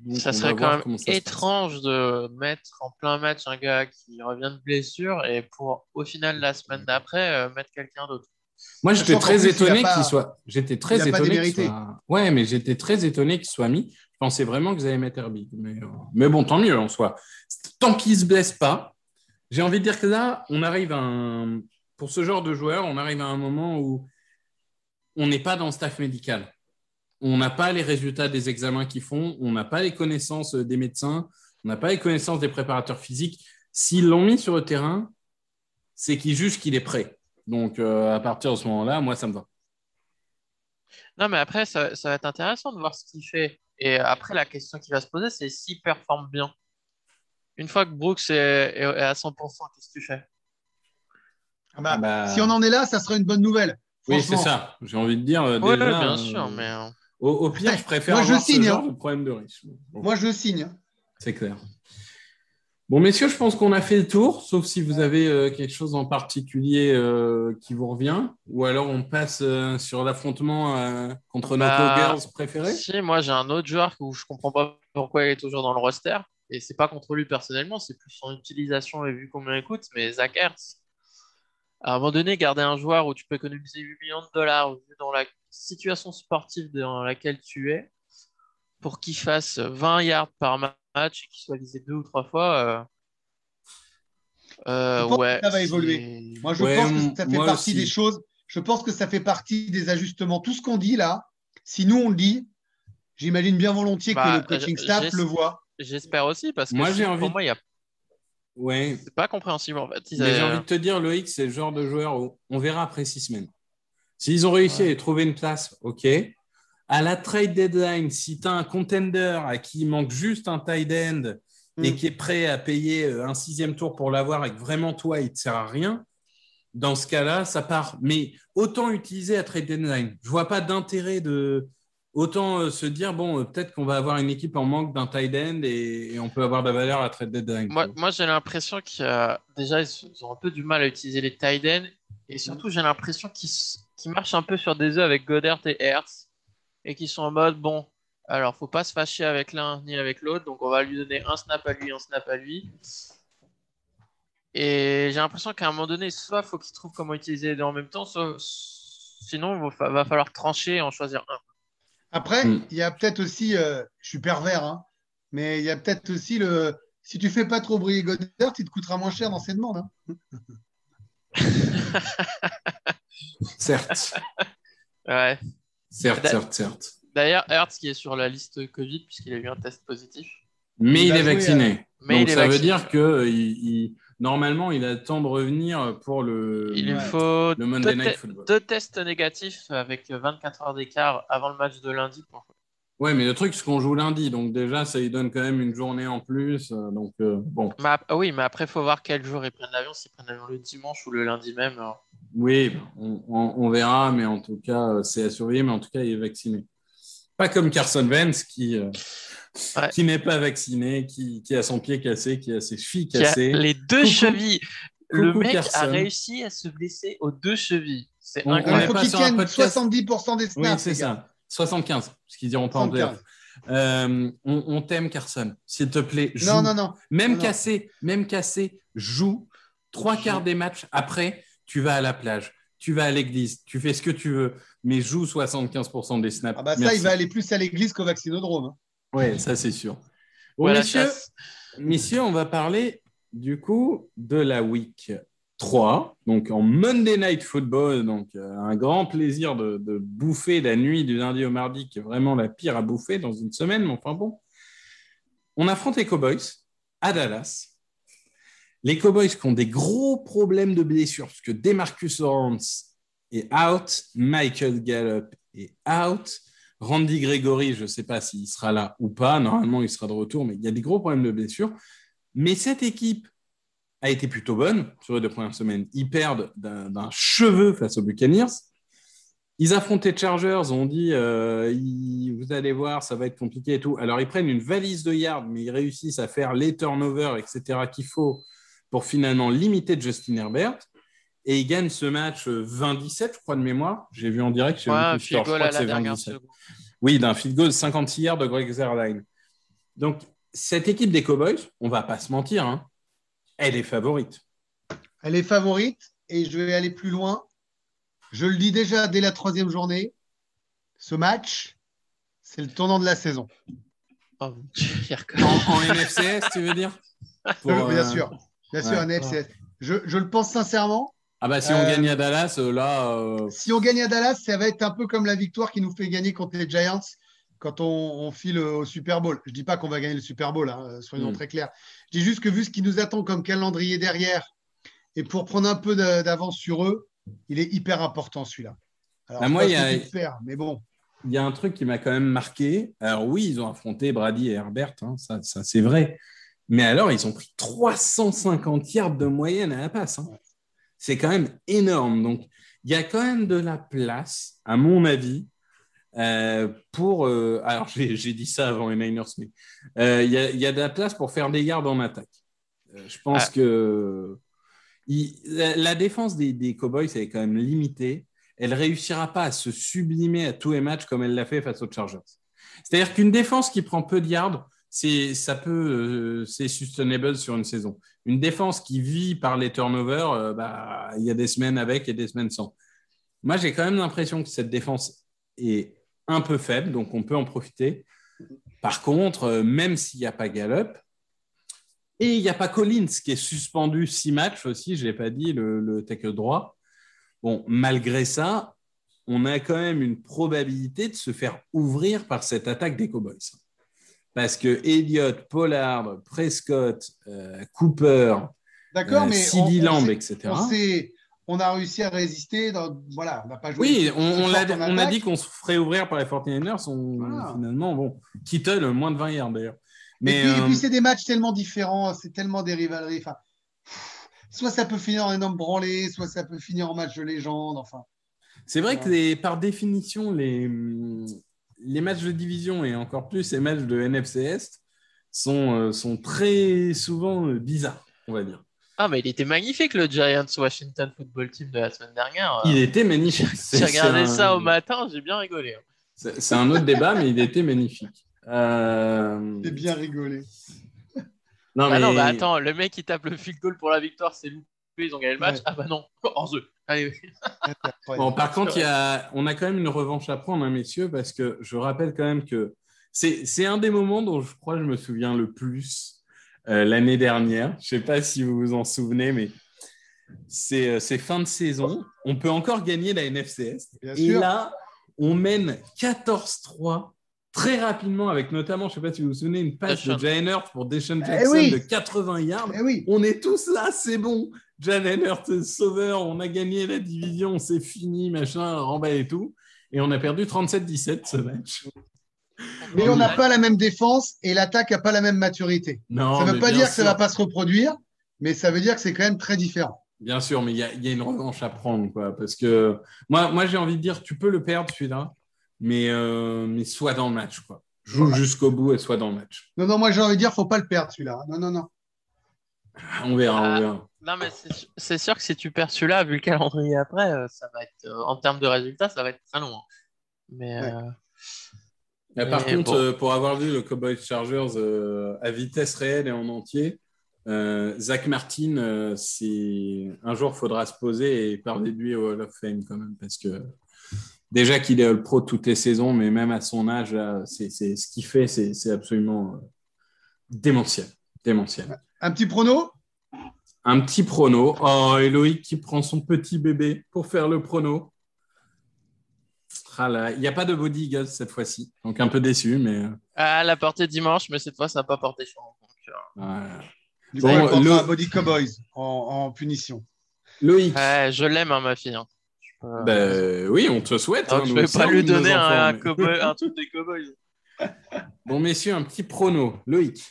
Donc, ça serait quand même ça étrange de mettre en plein match un gars qui revient de blessure et pour, au final, la semaine d'après, mettre quelqu'un d'autre. Moi, j'étais très étonné qu'il soit. J'étais très étonné soit. Ouais, mais j'étais très étonné qu'il soit mis. Je pensais vraiment qu'ils allaient mettre Herbig. Mais, euh, mais bon, tant mieux en soi. Tant qu'il se blesse pas, j'ai envie de dire que là, on arrive à un. Pour ce genre de joueur, on arrive à un moment où on n'est pas dans le staff médical. On n'a pas les résultats des examens qu'ils font, on n'a pas les connaissances des médecins, on n'a pas les connaissances des préparateurs physiques. S'ils l'ont mis sur le terrain, c'est qu'ils jugent qu'il est prêt. Donc, euh, à partir de ce moment-là, moi, ça me va. Non, mais après, ça, ça va être intéressant de voir ce qu'il fait. Et après, la question qui va se poser, c'est s'il performe bien. Une fois que Brooks est, est- est à 100%, qu'est-ce que tu fais? Ah bah, Bah, Si on en est là, ça serait une bonne nouvelle. Oui, c'est ça. J'ai envie de dire. euh, Oui, déjà, bien euh, sûr, mais Au, au pire, je (laughs) préfère Moi, je avoir ce signe, genre hein. de problème de riche. Bon, Moi, je signe. c'est clair. Bon, messieurs, je pense qu'on a fait le tour, sauf si vous avez euh, quelque chose en particulier euh, qui vous revient, ou alors on passe euh, sur l'affrontement contre nos Bah, co-girls préférés. si, moi j'ai un autre joueur où je comprends pas pourquoi il est toujours dans le roster. Et c'est pas contre lui personnellement, c'est plus son utilisation et vu combien il coûte, mais Zach Ertz. À un moment donné, garder un joueur où tu peux économiser 8 millions de dollars vu dans la situation sportive dans laquelle tu es, pour qu'il fasse 20 yards par ma- match et qu'il soit visé deux ou trois fois. euh, euh, Je pense que ouais, ça va évoluer. Moi, je Ouais, pense que ça fait partie aussi. des choses. Je pense que ça fait partie des ajustements. Tout ce qu'on dit là, si nous on le dit, j'imagine bien volontiers Bah, que le coaching staff le voit. J'espère aussi, parce que Moi, j'ai envie pour moi, il y a... Ouais, c'est pas compréhensible en fait. Ils mais j'ai envie de te dire, Loïc, c'est le genre de joueur où on verra après six semaines. S'ils ont réussi à trouver une place, ok. À la trade deadline, si tu as un contender à qui il manque juste un tight end et Mm. qui est prêt à payer euh, un sixième tour pour l'avoir et que vraiment toi, il ne te sert à rien, dans ce cas-là, ça part. Mais autant utiliser à trade deadline. Je vois pas d'intérêt de. Autant euh, se dire, bon, euh, peut-être qu'on va avoir une équipe en manque d'un tight end et, et on peut avoir de la valeur à trade deadline. Moi, j'ai l'impression qu'il y a... déjà, ils ont un peu du mal à utiliser les tight ends. Et surtout, j'ai l'impression qu'ils marchent un peu sur des œufs avec Goddard et Hertz. Et qu'ils sont en mode, bon, alors, faut pas se fâcher avec l'un ni avec l'autre. Donc, on va lui donner un snap à lui, un snap à lui. Et j'ai l'impression qu'à un moment donné, soit faut qu'ils trouvent comment utiliser les deux en même temps, soit... sinon, il va, fa- va falloir trancher et en choisir un. Après, Mm. il y a peut-être aussi, euh, je suis pervers, hein, mais il y a peut-être aussi le. Si tu fais pas trop briller Goddard, il te coûtera moins cher dans ses demandes. hein. Certes, Ouais. Certes, certes, certes. D'ailleurs, Hertz qui est sur la liste Covid puisqu'il a eu un test positif. Mais Il est vacciné. Mais Donc il est ça veut vacciné. dire que euh, il- il- normalement, il a le temps de revenir pour le, Il lui Ouais. faut le Monday deux, Night te- Football. deux tests négatifs avec 24 heures d'écart avant le match de lundi. pour- Ouais, mais le truc, c'est qu'on joue lundi. Donc déjà, ça lui donne quand même une journée en plus. euh, Donc euh, bon, Mais ap- ah oui, mais après, il faut voir quel jour ils prennent l'avion, s'ils prennent l'avion le dimanche ou le lundi même. hein. alors. oui, on, on- on verra. Mais en tout cas, euh, c'est à surveiller. Mais en tout cas, il est vacciné. Pas comme Carson Wentz qui, euh, Ouais. qui n'est pas vacciné, qui, qui a son pied cassé, qui a ses chevilles Qui a cassées. les deux Coucou- chevilles. le coucou mec Carson. a réussi à se blesser aux deux chevilles. C'est On- on Il est incroyable. faut qu'il sur un tienne podcast. 70% des Oui, snaps. c'est les gars. ça. 75, parce qu'ils diront pas en 75. playoff. Euh, on on t'aime, Carson. S'il te plaît, joue. Non, non, non. Même Non, non. cassé, même cassé, joue. Trois Joue. quarts des matchs. Après, tu vas à la plage, tu vas à l'église, tu fais ce que tu veux, mais joue 75% des snaps. Ah bah ça, Merci. il va aller plus à l'église qu'au vaccinodrome. hein. Ouais, ça c'est sûr. Bon, messieurs, messieurs, on va parler du coup de la week 3, donc en Monday Night Football, donc euh, un grand plaisir de, bouffer la nuit du lundi au mardi, qui est vraiment la pire à bouffer dans une semaine, mais enfin bon. On affronte les Cowboys à Dallas. Les Cowboys qui ont des gros problèmes de blessures, parce que Demarcus Lawrence est out, Michael Gallup est out, Randy Gregory, je ne sais pas s'il sera là ou pas, normalement il sera de retour, mais il y a des gros problèmes de blessures. Mais cette équipe a été plutôt bonne sur les deux premières semaines. Ils perdent d'un cheveu face aux Buccaneers. Ils affrontent les Chargers, on dit euh, ils- vous allez voir, ça va être compliqué et tout. Alors ils prennent une valise de yards, mais ils réussissent à faire les turnovers, etc. qu'il faut pour finalement limiter Justin Herbert. Et ils gagnent ce match euh, 20-17, je crois, de mémoire. J'ai vu en direct. Ouais, un field goal à que la c'est dernière 27. seconde. Oui, d'un field goal 56 yards de Greg Zerline. Donc, cette équipe des Cowboys, on va pas se mentir, hein, elle est favorite. Elle est favorite et je vais aller plus loin. Je le dis déjà dès la troisième journée. Ce match, c'est le tournant de la saison. Oh, En, en NFCS, tu veux dire? Pour, Euh, bien euh, sûr, bien sûr, ouais. FCS. Je, je le pense sincèrement. Ah bah si on Euh, gagne à Dallas, euh, là, euh, Si on gagne à Dallas, ça va être un peu comme la victoire qui nous fait gagner contre les Giants quand on, on file au Super Bowl. Je dis pas qu'on va gagner le Super Bowl, hein, soyons Mm. très clairs. Je dis juste que vu ce qui nous attend comme calendrier derrière, et pour prendre un peu d'a- d'avance sur eux, Il est hyper important celui-là. Alors, Bah, moi, il y a- mais bon. Il y a un truc qui m'a quand même marqué. Alors oui, ils ont affronté Brady et Herbert, hein, ça, ça, c'est vrai. Mais alors, ils ont pris 350 yards de moyenne à la passe. hein. C'est quand même énorme. Donc, il y a quand même de la place, à mon avis, euh, pour... euh, alors, (laughs) j'ai dit ça avant les Niners, mais euh, il y, a, y a de la place pour faire des yards en attaque. Je pense Ah. que il- la, la défense des, des Cowboys elle est quand même limitée. Elle réussira pas à se sublimer à tous les matchs comme elle l'a fait face aux Chargers. C'est-à-dire qu'une défense qui prend peu de yards, c'est ça peut c'est sustainable sur une saison. Une défense qui vit par les turnovers, bah, il y a des semaines avec et des semaines sans. Moi, j'ai quand même l'impression que cette défense est un peu faible, donc on peut en profiter. Par contre, euh, même s'il n'y a pas Gallup, et il n'y a pas Collins qui est suspendu six matchs aussi, je ne l'ai pas dit, le, le tackle droit. Bon, malgré ça, on a quand même une probabilité de se faire ouvrir par cette attaque des Cowboys. Parce que Elliott, Pollard, Prescott, euh, Cooper, D'accord, euh, mais. Lamb, etc. On, sait- on a réussi à résister. Dans, voilà, on n'a pas joué. Oui, on, on on a attaque. dit qu'on se ferait ouvrir par les 49ers. On, Voilà. Finalement, bon, Kittle, moins de 20 yards d'ailleurs. Et Mais puis, et euh, puis, c'est des matchs tellement différents, c'est tellement des rivaleries. Enfin, soit ça peut finir en énorme branlé, soit ça peut finir en match de légende. Enfin, c'est vrai que les- par définition, les, hum, les matchs de division et encore plus les matchs de NFC Est sont, euh, sont très souvent euh, bizarres, on va dire. Ah, mais il était magnifique le Giants Washington Football Team de la semaine dernière. Il était magnifique. (laughs) J'ai regardé un- ça au matin, j'ai bien rigolé. hein. C'est un autre débat, mais il était magnifique. Euh, j'ai bien rigolé. Non, Ah non, mais- bah attends, le mec qui tape le field goal pour la victoire, c'est loupé, ils ont gagné le match. Ouais. Ah bah non, (laughs) hors jeu. Allez. Bon, par contre, vrai. il y a, on a quand même une revanche à prendre, hein, messieurs, parce que je rappelle quand même que c'est c'est un des moments dont je crois que je me souviens le plus euh, l'année dernière. Je ne sais pas si vous vous en souvenez, mais c'est euh, fin de saison. On peut encore gagner la NFCS. Bien Et sûr. là, on mène 14-3 très rapidement, avec notamment, je ne sais pas si vous vous souvenez, une passe de. Jalen Hurts pour Deshaun Eh Jackson oui. de 80 yards. Eh oui, On est tous là, c'est bon. Jalen Hurts, sauveur, on a gagné la division, c'est fini, machin, remballe et tout. Et on a perdu 37-17 ce match. Mais on n'a pas la même défense et l'attaque n'a pas la même maturité. Non, ça ne veut pas dire que ça ne va pas se reproduire, mais ça veut dire que c'est quand même très différent. Bien sûr, mais il y, a- il y a une revanche à prendre, quoi. Parce que moi, moi j'ai envie de dire, tu peux le perdre celui-là, mais, euh, mais sois dans le match, quoi. Joue jusqu'au bout et sois dans le match. Non, non, moi j'ai envie de dire, faut pas le perdre celui-là. Non, non, non. On verra, on Ah. verra. Non, mais c'est sûr que si tu perds celui-là, vu le calendrier après, euh, ça va être, euh, en termes de résultats, ça va être très long. hein. Mais Ouais. euh, Mais par contre, bon. euh, pour avoir vu le Cowboys Chargers euh, à vitesse réelle et en entier, euh, Zach Martin, euh, c'est un jour, il faudra se poser et parler de lui au Hall of Fame quand même, parce que déjà qu'il est All Pro toutes les saisons, mais même à son âge, là, c'est, c'est- ce qu'il fait, c'est, c'est absolument euh, démentiel. démentiel. Un petit prono? Un petit prono. Oh, Eloïc qui prend son petit bébé pour faire le prono. Ah là, Il n'y a pas de Body Eagles cette fois-ci, donc un peu déçu, mais... euh, ah, la portée dimanche, mais cette fois, ça n'a pas porté chance. Donc, euh, voilà. Du Bon, coup, le- Body Cowboys en, en punition. Loïc, ouais, je l'aime, hein, ma fille. hein. Je peux- ben, oui, on te souhaite. Donc, hein, je nous vais pas lui donner un, enfants, un mais- cowboy- un truc des cowboys. (laughs) Bon, messieurs, un petit prono. Loïc,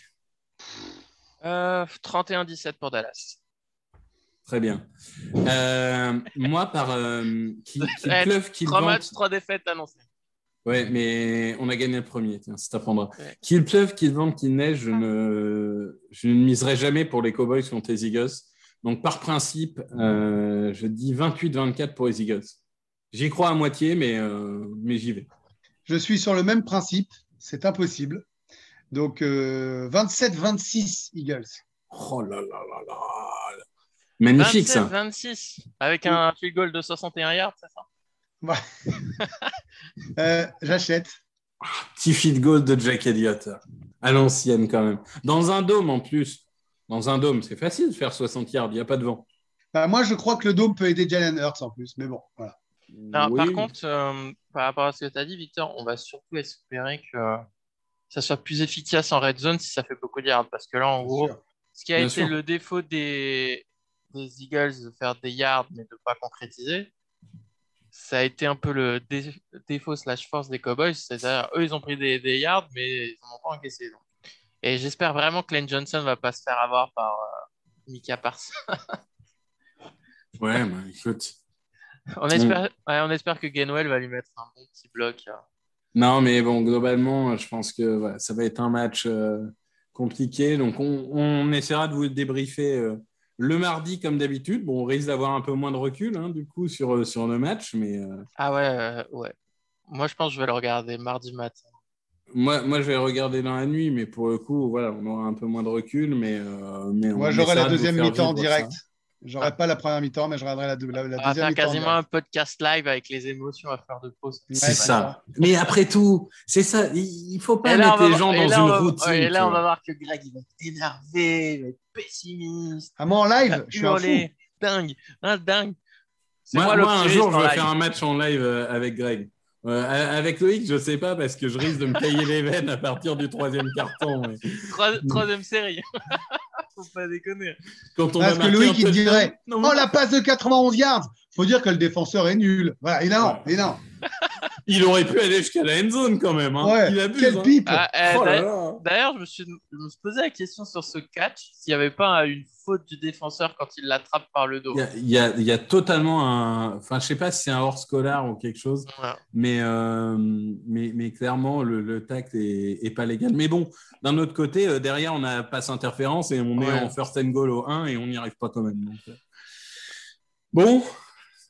Euh, 31-17 pour Dallas. Très bien. Euh, moi, par euh, qui, qui Eh, pleuve, qu'il Trois matchs, trois défaites annoncées. Ouais, mais on a gagné le premier, tiens, ça t'apprendra. Ouais. Qu'il pleuve, qu'il vente, qu'il neige, je ne, je ne miserai jamais pour les Cowboys contre les Eagles. Donc, par principe, euh, je dis 28-24 pour les Eagles. J'y crois à moitié, mais, euh, mais j'y vais. Je suis sur le même principe, c'est impossible. Donc euh, 27-26 Eagles. Oh là là là là. Magnifique, ça. 27-26 avec un field goal de 61 yards, c'est ça? (laughs) Euh, J'achète. Petit field goal de Jack Elliott. À l'ancienne, quand même. Dans un dôme, en plus. Dans un dôme, c'est facile de faire 60 yards, il n'y a pas de vent. Bah, moi, je crois que le dôme peut aider Jalen Hurts en plus, mais bon, voilà. Par contre, euh, par rapport à ce que tu as dit, Victor, on va surtout espérer que ça soit plus efficace en red zone si ça fait beaucoup de yards. Parce que là, en Bien gros, sûr. ce qui a Bien été sûr. le défaut des, des Eagles de faire des yards mais de pas concrétiser, ça a été un peu le dé- défaut slash force des Cowboys. C'est-à-dire, eux, ils ont pris des, des yards, mais ils n'en ont pas encaissé. donc. Et j'espère vraiment que Lane Johnson va pas se faire avoir par euh, Mika Parsons. (laughs) Ouais, bah, écoute. (laughs) on, espère, ouais, on espère que Gainwell va lui mettre un bon petit bloc. euh. Non, mais bon, globalement, je pense que voilà, ça va être un match euh, compliqué. Donc, on, on essaiera de vous débriefer euh, le mardi comme d'habitude. Bon, on risque d'avoir un peu moins de recul, hein, du coup, sur, euh, sur le match. Mais euh, Ah ouais, euh, ouais. Moi, je pense que je vais le regarder mardi matin. moi, moi, je vais regarder dans la nuit. Mais pour le coup, voilà, on aura un peu moins de recul. Mais, euh, mais Moi, j'aurai la deuxième mi-temps en direct. ça. J'aurai pas la première mi-temps, mais je regarderai la, la, la On va deuxième faire mi-temps. en quasiment un podcast live avec les émotions à faire de pause. Ouais, C'est c'est ça. Mais après tout, c'est ça. Il faut pas là, mettre les gens dans là, une va- routine. et là, on va voir que Greg, il va être énervé, il va être pessimiste. Ah, moi, en live, je suis un fou. Dingue, hein, dingue. Moi, moi, un jour, je vais live. faire un match en live euh, avec Greg. Euh, avec Loïc, je sais pas parce que je risque de me tailler les veines à partir du troisième carton. mais Trois- Troisième série. (laughs) Faut pas déconner. Quand on Parce va que Loïc, il dirait Non, Oh, la passe de 91 yards Faut dire que le défenseur est nul. Voilà, non, et non. Il aurait pu aller jusqu'à la end zone quand même. hein. Ouais, il abuse. quelle hein. pipe Ah, eh, Oh d'ailleurs- je me, suis, je me suis posé la question sur ce catch, s'il n'y avait pas une faute du défenseur quand il l'attrape par le dos. Il y, a, y y totalement un. Enfin, je sais pas si c'est un hors scolaire ou quelque chose, mais, euh, mais, mais clairement, le, le tact est, est pas légal. Mais bon, d'un autre côté, euh, derrière, on a passe interférence et on est Ouais. en first and goal au 1 et on n'y arrive pas quand même. donc, euh. Bon,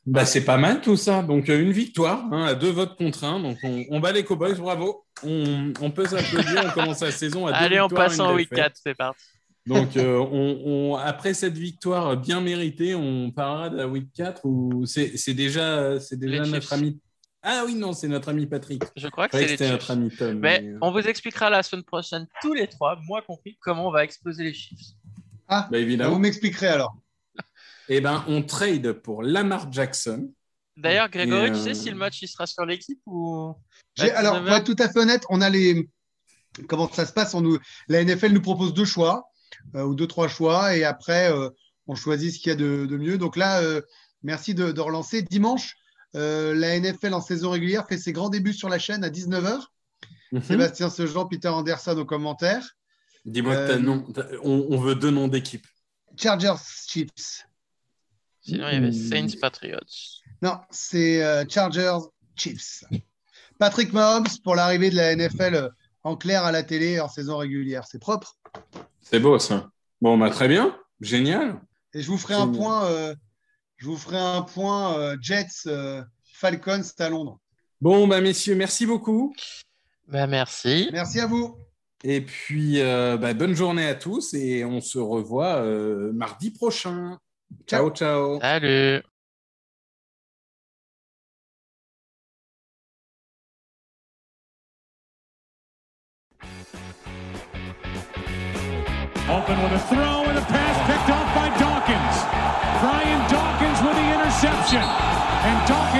bah, c'est pas mal tout ça. Donc, euh, une victoire hein, à deux votes contre un. Donc, on, on bat les Cowboys, bravo. On, on peut s'applaudir. on commence la saison à deux Allez, on victoires, passe en week défaite. 4, c'est parti. Donc, euh, (laughs) on, on- après cette victoire bien méritée, on parlera de la week 4 ou c'est c'est déjà, c'est déjà Les notre ami. Ah oui, non, c'est notre ami Patrick. Je crois que c'est notre ami Tom. Mais mais, euh, on vous expliquera la semaine prochaine, tous les trois, moi compris, comment on va exploser les Chiefs. Ah, bah, vous évidemment. m'expliquerez alors. Eh ben, on trade pour Lamar Jackson. D'ailleurs, Grégory, tu euh, sais si le match il sera sur l'équipe ou. Alors, 19 pour être tout à fait honnête, on a les. Comment ça se passe on nous... La NFL nous propose deux choix, euh, ou deux, trois choix, et après, euh, on choisit ce qu'il y a de, de mieux. Donc là, euh, merci de, de relancer. Dimanche, euh, la NFL en saison régulière fait ses grands débuts sur la chaîne à 19h. Mhm. Sébastien Sejean, Peter Anderson aux commentaires. Dis-moi que t'as nom- t'as- on, on veut deux noms d'équipe. Chargers Chiefs. Sinon, il y avait Hmm. Saints Patriots. Non, c'est euh, Chargers Chiefs. Patrick Mahomes pour l'arrivée de la NFL euh, en clair à la télé en saison régulière. C'est propre. C'est beau ça. Bon, bah, très bien. Génial. Et je vous ferai un point, euh, je vous ferai un point euh, Jets euh, Falcons à Londres. Bon, bah, messieurs, merci beaucoup. Bah, merci. Merci à vous. Et puis, euh, bah, bonne journée à tous et on se revoit euh, mardi prochain. Ciao, ciao. Salut. Open with a throw and a pass picked off by Dawkins. Brian Dawkins with the interception. And Dawkins.